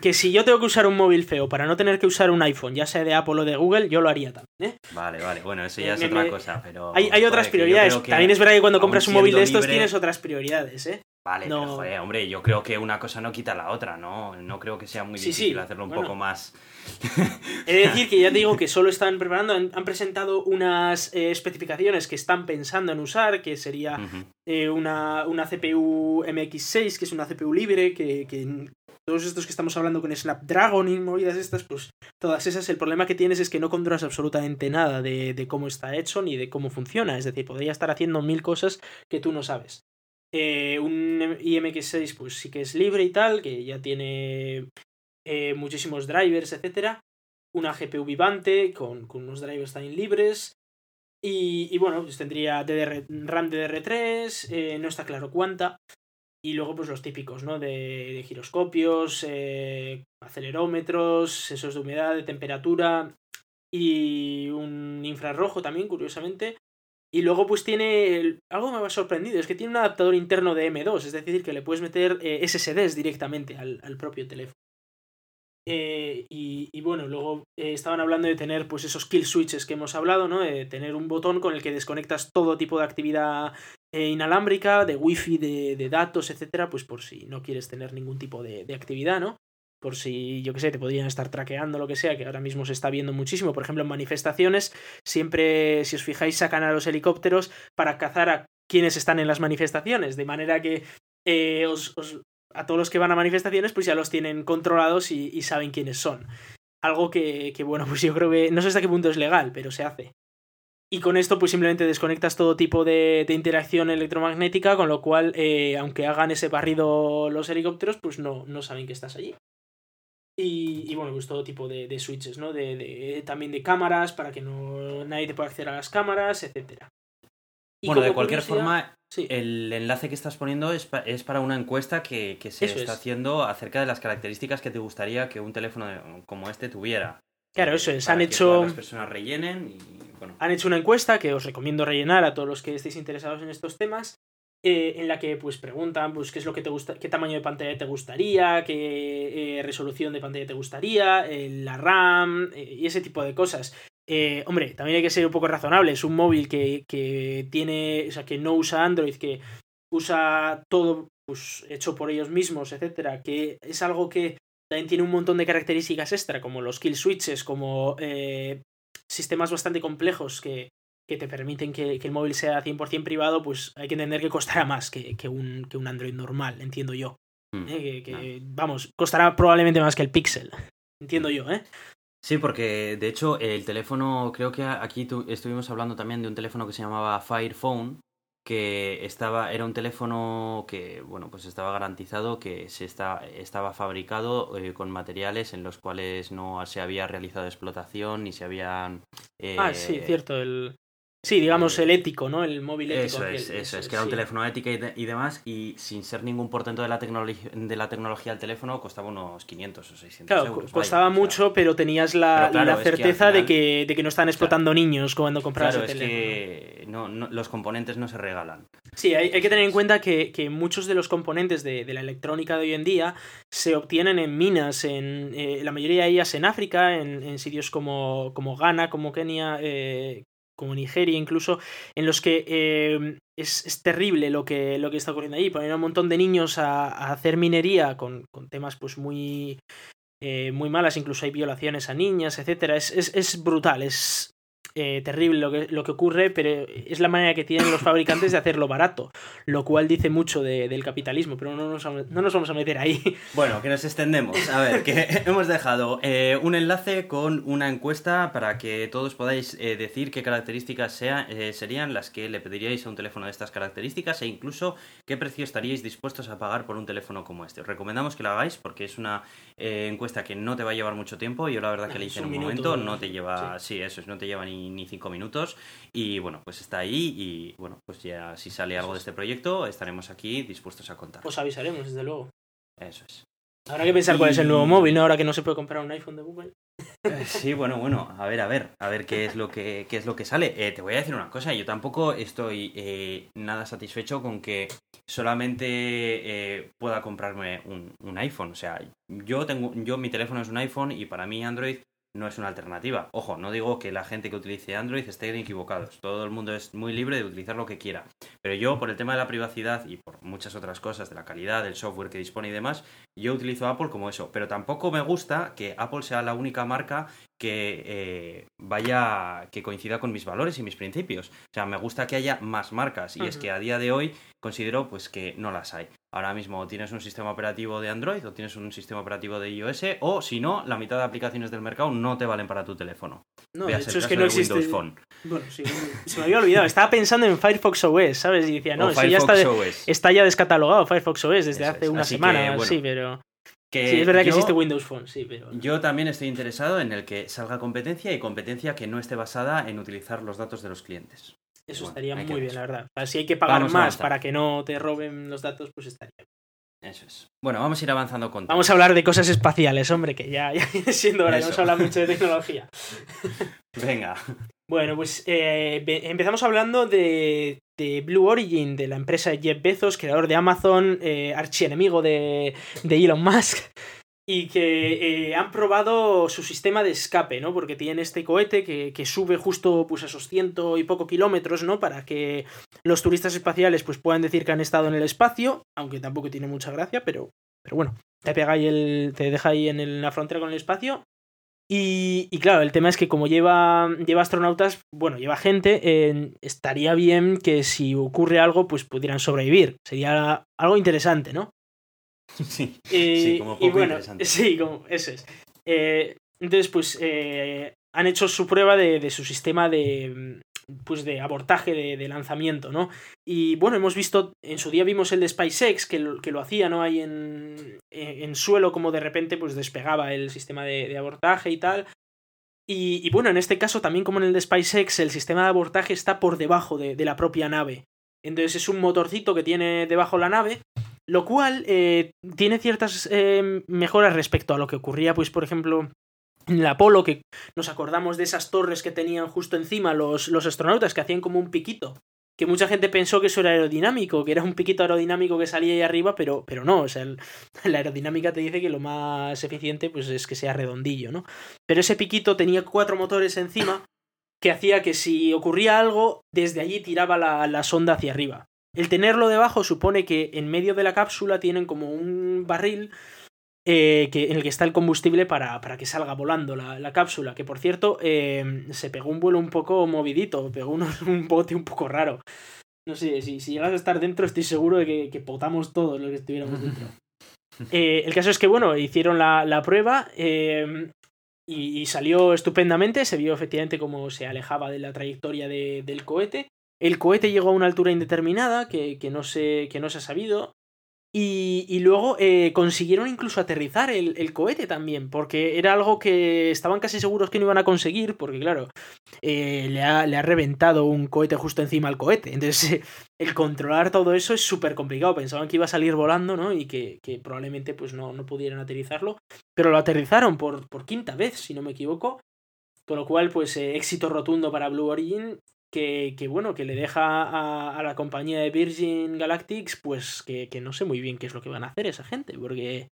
que si yo tengo que usar un móvil feo para no tener que usar un iPhone, ya sea de Apple o de Google, yo lo haría también. ¿eh? Vale, vale, bueno, eso ya es otra cosa, pero... Hay, hay otras prioridades. también es verdad que cuando compras un móvil de estos tienes otras prioridades, ¿eh? Vale, pero joder, hombre, yo creo que una cosa no quita la otra, ¿no? No creo que sea muy difícil hacerlo un poco más. He de decir que ya te digo que solo están preparando, han, presentado unas eh, especificaciones que están pensando en usar, que sería eh, una, una, CPU MX6, que es una CPU libre, que, que todos estos que estamos hablando con Snapdragon y movidas estas, pues todas esas, el problema que tienes es que no controlas absolutamente nada de, de, cómo está hecho ni de cómo funciona. Es decir, podría estar haciendo mil cosas que tú no sabes. Eh, un IMX6 pues sí que es libre y tal, que ya tiene eh, muchísimos drivers, etc. Una GPU vivante con, unos drivers también libres. Y, bueno, pues tendría DDR, RAM DDR3, eh, no está claro cuánta. Y luego pues los típicos, ¿no? De, giroscopios, acelerómetros, sesos de humedad, de temperatura y un infrarrojo también, curiosamente. Y luego pues tiene, algo me ha sorprendido, es que tiene un adaptador interno de M2, es decir, que le puedes meter eh, SSDs directamente al, propio teléfono. Eh, y, bueno, luego eh, estaban hablando de tener pues esos kill switches que hemos hablado, ¿no? De tener un botón con el que desconectas todo tipo de actividad inalámbrica, de wifi, de, de, datos, etcétera, pues por si no quieres tener ningún tipo de, de actividad, ¿no? Por si, yo que sé, te podrían estar traqueando lo que sea, que ahora mismo se está viendo muchísimo. Por ejemplo, en manifestaciones, siempre, si os fijáis, sacan a los helicópteros para cazar a quienes están en las manifestaciones, de manera que eh, a todos los que van a manifestaciones, pues ya los tienen controlados y, saben quiénes son. Algo que, que, bueno, pues yo creo que no sé hasta qué punto es legal, pero se hace. Y con esto, pues simplemente desconectas todo tipo de, interacción electromagnética, con lo cual, eh, aunque hagan ese barrido los helicópteros, pues no, no saben que estás allí. Y, bueno, pues todo tipo de, switches, ¿no? De, también de cámaras para que no nadie te pueda acceder a las cámaras, etcétera. bueno, de cualquier forma, el enlace que estás poniendo es, es para una encuesta que, se está haciendo acerca de las características que te gustaría que un teléfono como este tuviera. Claro, eso es. para Han que hecho. las personas rellenen y bueno. Han hecho una encuesta que os recomiendo rellenar a todos los que estéis interesados en estos temas. Eh, en la que pues preguntan pues qué es lo que te gusta, qué tamaño de pantalla te gustaría, qué eh, resolución de pantalla te gustaría, eh, la RAM y ese tipo de cosas. Hombre, también hay que ser un poco razonable. Es un móvil que, que tiene, o sea, que no usa Android, que usa todo pues, hecho por ellos mismos, etcétera, que es algo que también tiene un montón de características extra, como los kill switches, como sistemas bastante complejos que, que te permiten que, que el móvil sea 100% privado, pues hay que entender que costará más que, que un, que un Android normal, entiendo yo. Mm. ¿eh? Que, vamos, costará probablemente más que el Pixel, entiendo yo, ¿eh? Sí, porque de hecho el teléfono, creo que aquí tu- estuvimos hablando también de un teléfono que se llamaba Fire Phone, que estaba, era un teléfono que, bueno, pues estaba garantizado que se está, estaba fabricado eh, con materiales en los cuales no se había realizado explotación ni se habían... eh, Ah, sí, cierto, el... Sí, digamos el ético, ¿no? El móvil ético. Eso es, eso es, que era un sí. teléfono ética y, de- y demás, y sin ser ningún portento de la, tecnología de la tecnología del teléfono, costaba unos 500 o 600 Claro, euros. costaba mucho, pero tenías la, Pero claro, la es que certeza de, que, de que no están explotando niños cuando comprabas Claro, el es teléfono. que no, no- los componentes no se regalan. Sí, hay, hay que tener en cuenta que, que muchos de los componentes de, de la electrónica de hoy en día se obtienen en minas, en eh, la mayoría de ellas en África, en, en sitios como, como Ghana, como Kenia, eh, como Nigeria incluso, en los que eh, es, es terrible lo que, lo que está ocurriendo ahí. Poner a un montón de niños a, hacer minería con, con temas pues muy, eh, muy malas, incluso hay violaciones a niñas, etcétera. Es, es, es brutal, es eh, terrible lo que, lo que ocurre, pero es la manera que tienen los fabricantes de hacerlo barato, lo cual dice mucho de- del capitalismo, pero no nos, vamos- no nos vamos a meter ahí. Bueno, que nos extendemos. A ver, que *laughs* hemos dejado eh, un enlace con una encuesta para que todos podáis eh, decir qué características sea- eh, serían las que le pediríais a un teléfono de estas características e incluso qué precio estaríais dispuestos a pagar por un teléfono como este. Os recomendamos que lo hagáis porque es una eh, encuesta que no te va a llevar mucho tiempo. Yo la verdad que la Es hice en un minuto, momento, ¿no? te lleva, sí, eso es, no te lleva ni, ni cinco minutos y bueno, pues está ahí y bueno, pues ya si sale algo de este proyecto estaremos aquí dispuestos a contar. Os avisaremos, desde luego. Eso es. Habrá que pensar cuál es el nuevo móvil, ¿no? Ahora que no se puede comprar un iPhone de Google. Eh, Sí, bueno, bueno, a ver, a ver, a ver qué es lo que, qué es lo que sale. Eh, te voy a decir una cosa, yo tampoco estoy eh, nada satisfecho con que solamente eh, pueda comprarme un, un iPhone. O sea, yo tengo, yo mi teléfono es un iPhone y para mí Android no es una alternativa. Ojo, no digo que la gente que utilice Android estén equivocados. Todo el mundo es muy libre de utilizar lo que quiera. Pero yo, por el tema de la privacidad y por muchas otras cosas, de la calidad, del software que dispone y demás, yo utilizo Apple como eso. Pero tampoco me gusta que Apple sea la única marca que eh, vaya, que coincida con mis valores y mis principios. O sea, me gusta que haya más marcas y es que a día de hoy considero pues que no las hay. Ahora mismo tienes un sistema operativo de Android o tienes un sistema operativo de iOS o si no, la mitad de aplicaciones del mercado no te valen para tu teléfono. No, Veas de el es que no de existe. Windows Phone Bueno, sí, se me había olvidado. Estaba pensando en Firefox OS, ¿sabes? Y decía, no, eso ya está, OS. está ya descatalogado Firefox OS desde Eso hace es. una Así que, semana, bueno, sí, pero. Que Sí, es verdad que existe Windows Phone, sí, pero. Yo también estoy interesado en el que salga competencia y competencia que no esté basada en utilizar los datos de los clientes. Eso Bueno, estaría muy bien, la verdad. O sea, si hay que pagar Vamos más para que no te roben los datos, pues estaría bien. Eso es. Bueno, vamos a ir avanzando con Vamos a hablar de cosas espaciales, hombre, que ya, ya *laughs* viene siendo hora, que Eso. hemos hablado mucho de tecnología. *laughs* Venga. Bueno, pues eh, empezamos hablando de, de Blue Origin, de la empresa de Jeff Bezos, creador de Amazon, eh, archienemigo de, de Elon Musk, y que eh, han probado su sistema de escape, ¿no? Porque tienen este cohete que, que sube justo pues, a esos ciento y poco kilómetros, ¿no? Para que los turistas espaciales pues, puedan decir que han estado en el espacio, aunque tampoco tiene mucha gracia, pero, pero bueno, te pega ahí el, te deja ahí en la frontera con el espacio y, y claro, el tema es que como lleva, lleva astronautas, bueno, lleva gente, eh, estaría bien que si ocurre algo, pues pudieran sobrevivir. Sería algo interesante, ¿no? *laughs* Sí. Eh, Sí, como y poco bueno, interesante. Sí, como, eso es. Eh, entonces, pues eh, han hecho su prueba de, de su sistema de, pues de abortaje de, de lanzamiento, ¿no? Y bueno, hemos visto, en su día vimos el de SpaceX, que lo, que lo hacía, ¿no? Ahí en, en, en suelo, como de repente pues despegaba el sistema de, de abortaje y tal. Y, y bueno, en este caso, también como en el de SpaceX, el sistema de abortaje está por debajo de, de la propia nave. Entonces es un motorcito que tiene debajo la nave, lo cual eh, tiene ciertas eh, mejoras respecto a lo que ocurría, pues, por ejemplo, en el Apolo, que nos acordamos de esas torres que tenían justo encima los, los astronautas, que hacían como un piquito. Que mucha gente pensó que eso era aerodinámico, que era un piquito aerodinámico que salía ahí arriba, pero, pero no, o sea, *laughs* la aerodinámica te dice que lo más eficiente pues es que sea redondillo, ¿no? Pero ese piquito tenía cuatro motores encima que hacía que si ocurría algo, desde allí tiraba la, la sonda hacia arriba. El tenerlo debajo supone que en medio de la cápsula tienen como un barril eh, que, en el que está el combustible para, para que salga volando la, la cápsula. Que por cierto, eh, se pegó un vuelo un poco movidito, pegó unos- *laughs* un bote un poco raro. No sé, si, si llegas a estar dentro, estoy seguro de que, que potamos todos los que estuviéramos dentro. *laughs* Eh, el caso es que, bueno, hicieron la, la prueba eh, y, y salió estupendamente. Se vio efectivamente cómo se alejaba de la trayectoria de- del cohete. El cohete llegó a una altura indeterminada que, que no, se, que no se ha sabido. Y, y luego eh, consiguieron incluso aterrizar el, el cohete también, porque era algo que estaban casi seguros que no iban a conseguir, porque claro, eh, le, ha, le ha reventado un cohete justo encima al cohete. Entonces, *laughs* el controlar todo eso es súper complicado. Pensaban que iba a salir volando, ¿no? Y que, que probablemente pues no, no pudieran aterrizarlo. Pero lo aterrizaron por, por quinta vez, si no me equivoco. Con lo cual, pues eh, éxito rotundo para Blue Origin. Que, que, bueno, que le deja a, a la compañía de Virgin Galactics, pues que, que no sé muy bien qué es lo que van a hacer esa gente, porque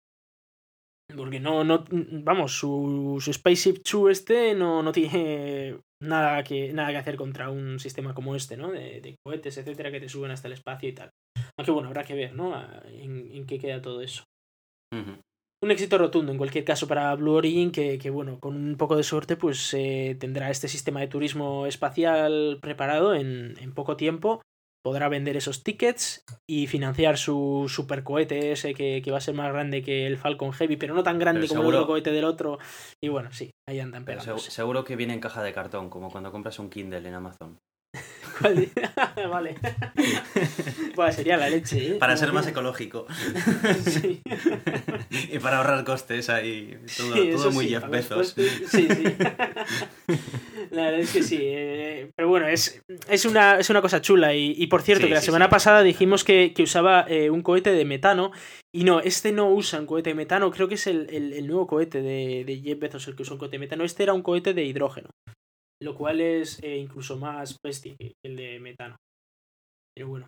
porque no, no, vamos, su, su Spaceship 2 este no, no tiene nada que, nada que hacer contra un sistema como este, ¿no? De, cohetes, etcétera, que te suben hasta el espacio y tal. Aunque bueno, habrá que ver, ¿no? En, en qué queda todo eso. Ujú. Un éxito rotundo en cualquier caso para Blue Origin, que, que, bueno, con un poco de suerte, pues eh, tendrá este sistema de turismo espacial preparado en, en poco tiempo. Podrá vender esos tickets y financiar su supercohete ese que, que va a ser más grande que el Falcon Heavy, pero no tan grande como el otro cohete del otro. Y bueno, sí, ahí andan Pero seguro que viene en caja de cartón, como cuando compras un Kindle en Amazon. *laughs* vale. *laughs* *laughs* Bueno, sería la leche, ¿eh? Para ser más ecológico. Sí. *laughs* y para ahorrar costes ahí. Todo, Sí, todo eso muy sí, Jeff Bezos. costes, Sí, sí. La verdad es que sí. eh, pero bueno, es, es, una, es una cosa chula. Y, y por cierto, que la semana pasada dijimos que, que usaba eh, un cohete de metano. Y no, este no usa un cohete de metano. Creo que es el, el- el nuevo cohete de, de Jeff Bezos el que usa un cohete de metano. Este era un cohete de hidrógeno. Lo cual es eh, incluso más bestia que el de metano. Pero bueno.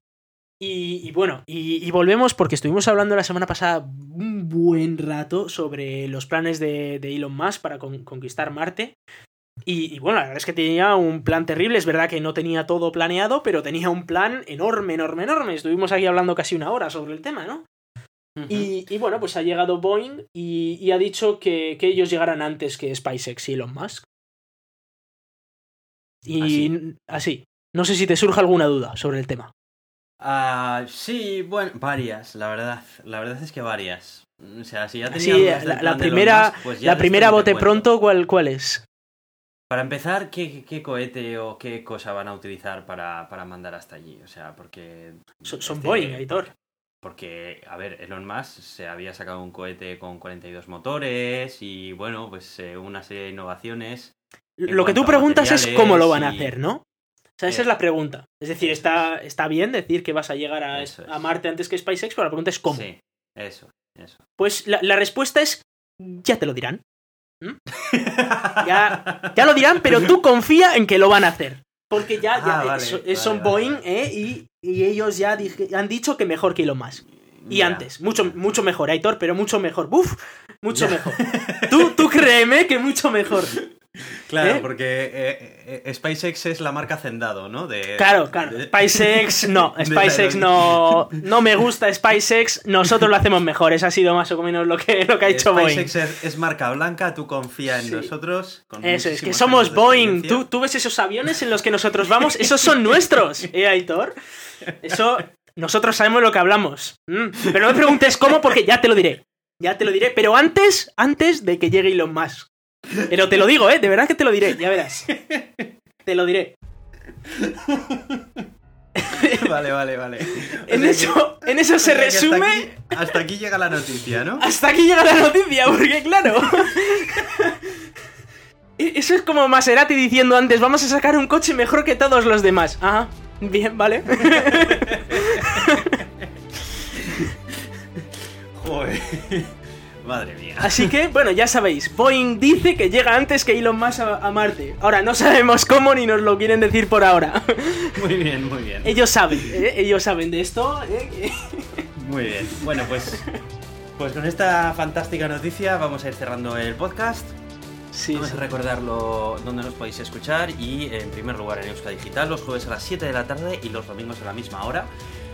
Y, y bueno, y, y volvemos porque estuvimos hablando la semana pasada un buen rato sobre los planes de, de Elon Musk para con- conquistar Marte. Y, y bueno, la verdad es que tenía un plan terrible. Es verdad que no tenía todo planeado, pero tenía un plan enorme, enorme, enorme. Estuvimos aquí hablando casi una hora sobre el tema, ¿no? Y, y bueno, pues ha llegado Boeing y, y ha dicho que, que ellos llegarán antes que SpaceX y Elon Musk. Y Así. así. No sé si te surge alguna duda sobre el tema. Ah, sí, bueno, varias, la verdad. La verdad es que varias. O sea, si ya tenía Sí, la, la primera, pues ya la primera bote pronto, ¿cuál, ¿cuál es? Para empezar, ¿qué, qué cohete o qué cosa van a utilizar para, para mandar hasta allí? O sea, porque... Son, son este- Boeing, Aitor. Porque, a ver, Elon Musk se había sacado un cohete con 42 motores y, bueno, pues eh, una serie de innovaciones. Lo que tú preguntas es cómo lo van a y- hacer, ¿no? O sea, esa es la pregunta. Es decir, está, está bien decir que vas a llegar a, es. a Marte antes que SpaceX, pero la pregunta es cómo. Sí, eso, eso. Pues la, la respuesta es, ya te lo dirán. ¿Mm? Ya, ya lo dirán, pero tú confía en que lo van a hacer. Porque ya, ya Ah, vale, vale, son vale, Boeing. ¿eh? Y, y ellos ya dije- han dicho que mejor que Elon Musk. Y antes, mucho, mucho mejor, Aitor, pero mucho mejor. ¡Buf! Mucho mejor. Tú, tú *laughs* créeme que mucho mejor. Claro, ¿Eh? porque eh, eh, SpaceX es la marca Hacendado, ¿no? De, Claro, claro. de- SpaceX no. *laughs* SpaceX no. No me gusta SpaceX. Nosotros lo hacemos mejor. Eso ha sido más o menos lo que, lo que ha hecho Boeing. SpaceX es, marca blanca, tú confía en Sí. nosotros. con Eso es, que somos Boeing. experiencia. ¿Tú, tú ves esos aviones en los que nosotros vamos, esos son nuestros, *laughs* ¿eh, Aitor? Eso, nosotros sabemos lo que hablamos. Mm, Pero no me preguntes cómo, porque ya te lo diré. Ya te lo diré, pero antes, antes de que llegue Elon Musk. Pero te lo digo, ¿eh? De verdad que te lo diré, ya verás. Te lo diré. *laughs* Vale, vale, vale. En sea eso, en eso se que hasta resume. aquí- Hasta aquí llega la noticia, ¿no? Hasta aquí llega la noticia, porque claro. E- Eso es como Maserati diciendo antes, vamos a sacar un coche mejor que todos los demás. Ajá, bien, vale. *laughs* Joder. Madre mía. Así que, bueno, ya sabéis, Boeing dice que llega antes que Elon Musk a, a Marte. Ahora, no sabemos cómo ni nos lo quieren decir por ahora. Muy bien, muy bien. Ellos saben, ¿eh? ellos saben de esto. ¿eh? Muy bien. Bueno, pues, pues con esta fantástica noticia vamos a ir cerrando el podcast. Sí, Vamos sí. a recordarlo donde nos podéis escuchar y en primer lugar en Euska Digital los jueves a las 7 de la tarde y los domingos a la misma hora.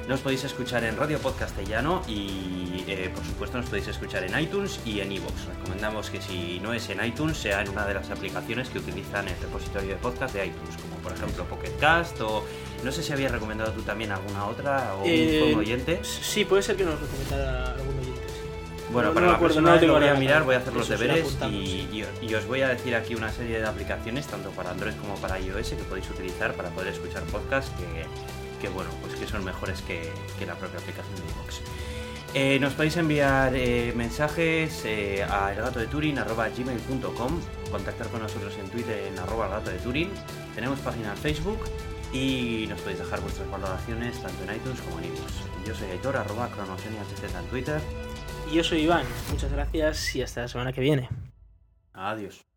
Nos podéis escuchar en Radio Podcastellano y eh, por supuesto nos podéis escuchar en iTunes y en iVoox. Recomendamos que si no es en iTunes sea en una de las aplicaciones que utilizan el repositorio de podcast de iTunes, como por ejemplo Pocket Cast o no sé si habías recomendado tú también alguna otra o Eh, un, un oyente. Sí, puede ser que nos recomendara algún oyente. Bueno, No- para no la acuerdo, próxima no lo voy a mirar, voy a hacer los deberes y- y os voy a decir aquí una serie de aplicaciones, tanto para Android como para iOS, que podéis utilizar para poder escuchar podcasts que, que, bueno, pues que son mejores que, que la propia aplicación de iVoox. Eh, nos podéis enviar eh, mensajes eh, a elgatodeturin.gmail.com contactar con nosotros en Twitter en arroba elgatodeturin tenemos página en Facebook y nos podéis dejar vuestras valoraciones tanto en iTunes como en iVoox. Yo soy Aitor, arroba en Twitter. Y yo soy Iván. Muchas gracias y hasta la semana que viene. Adiós.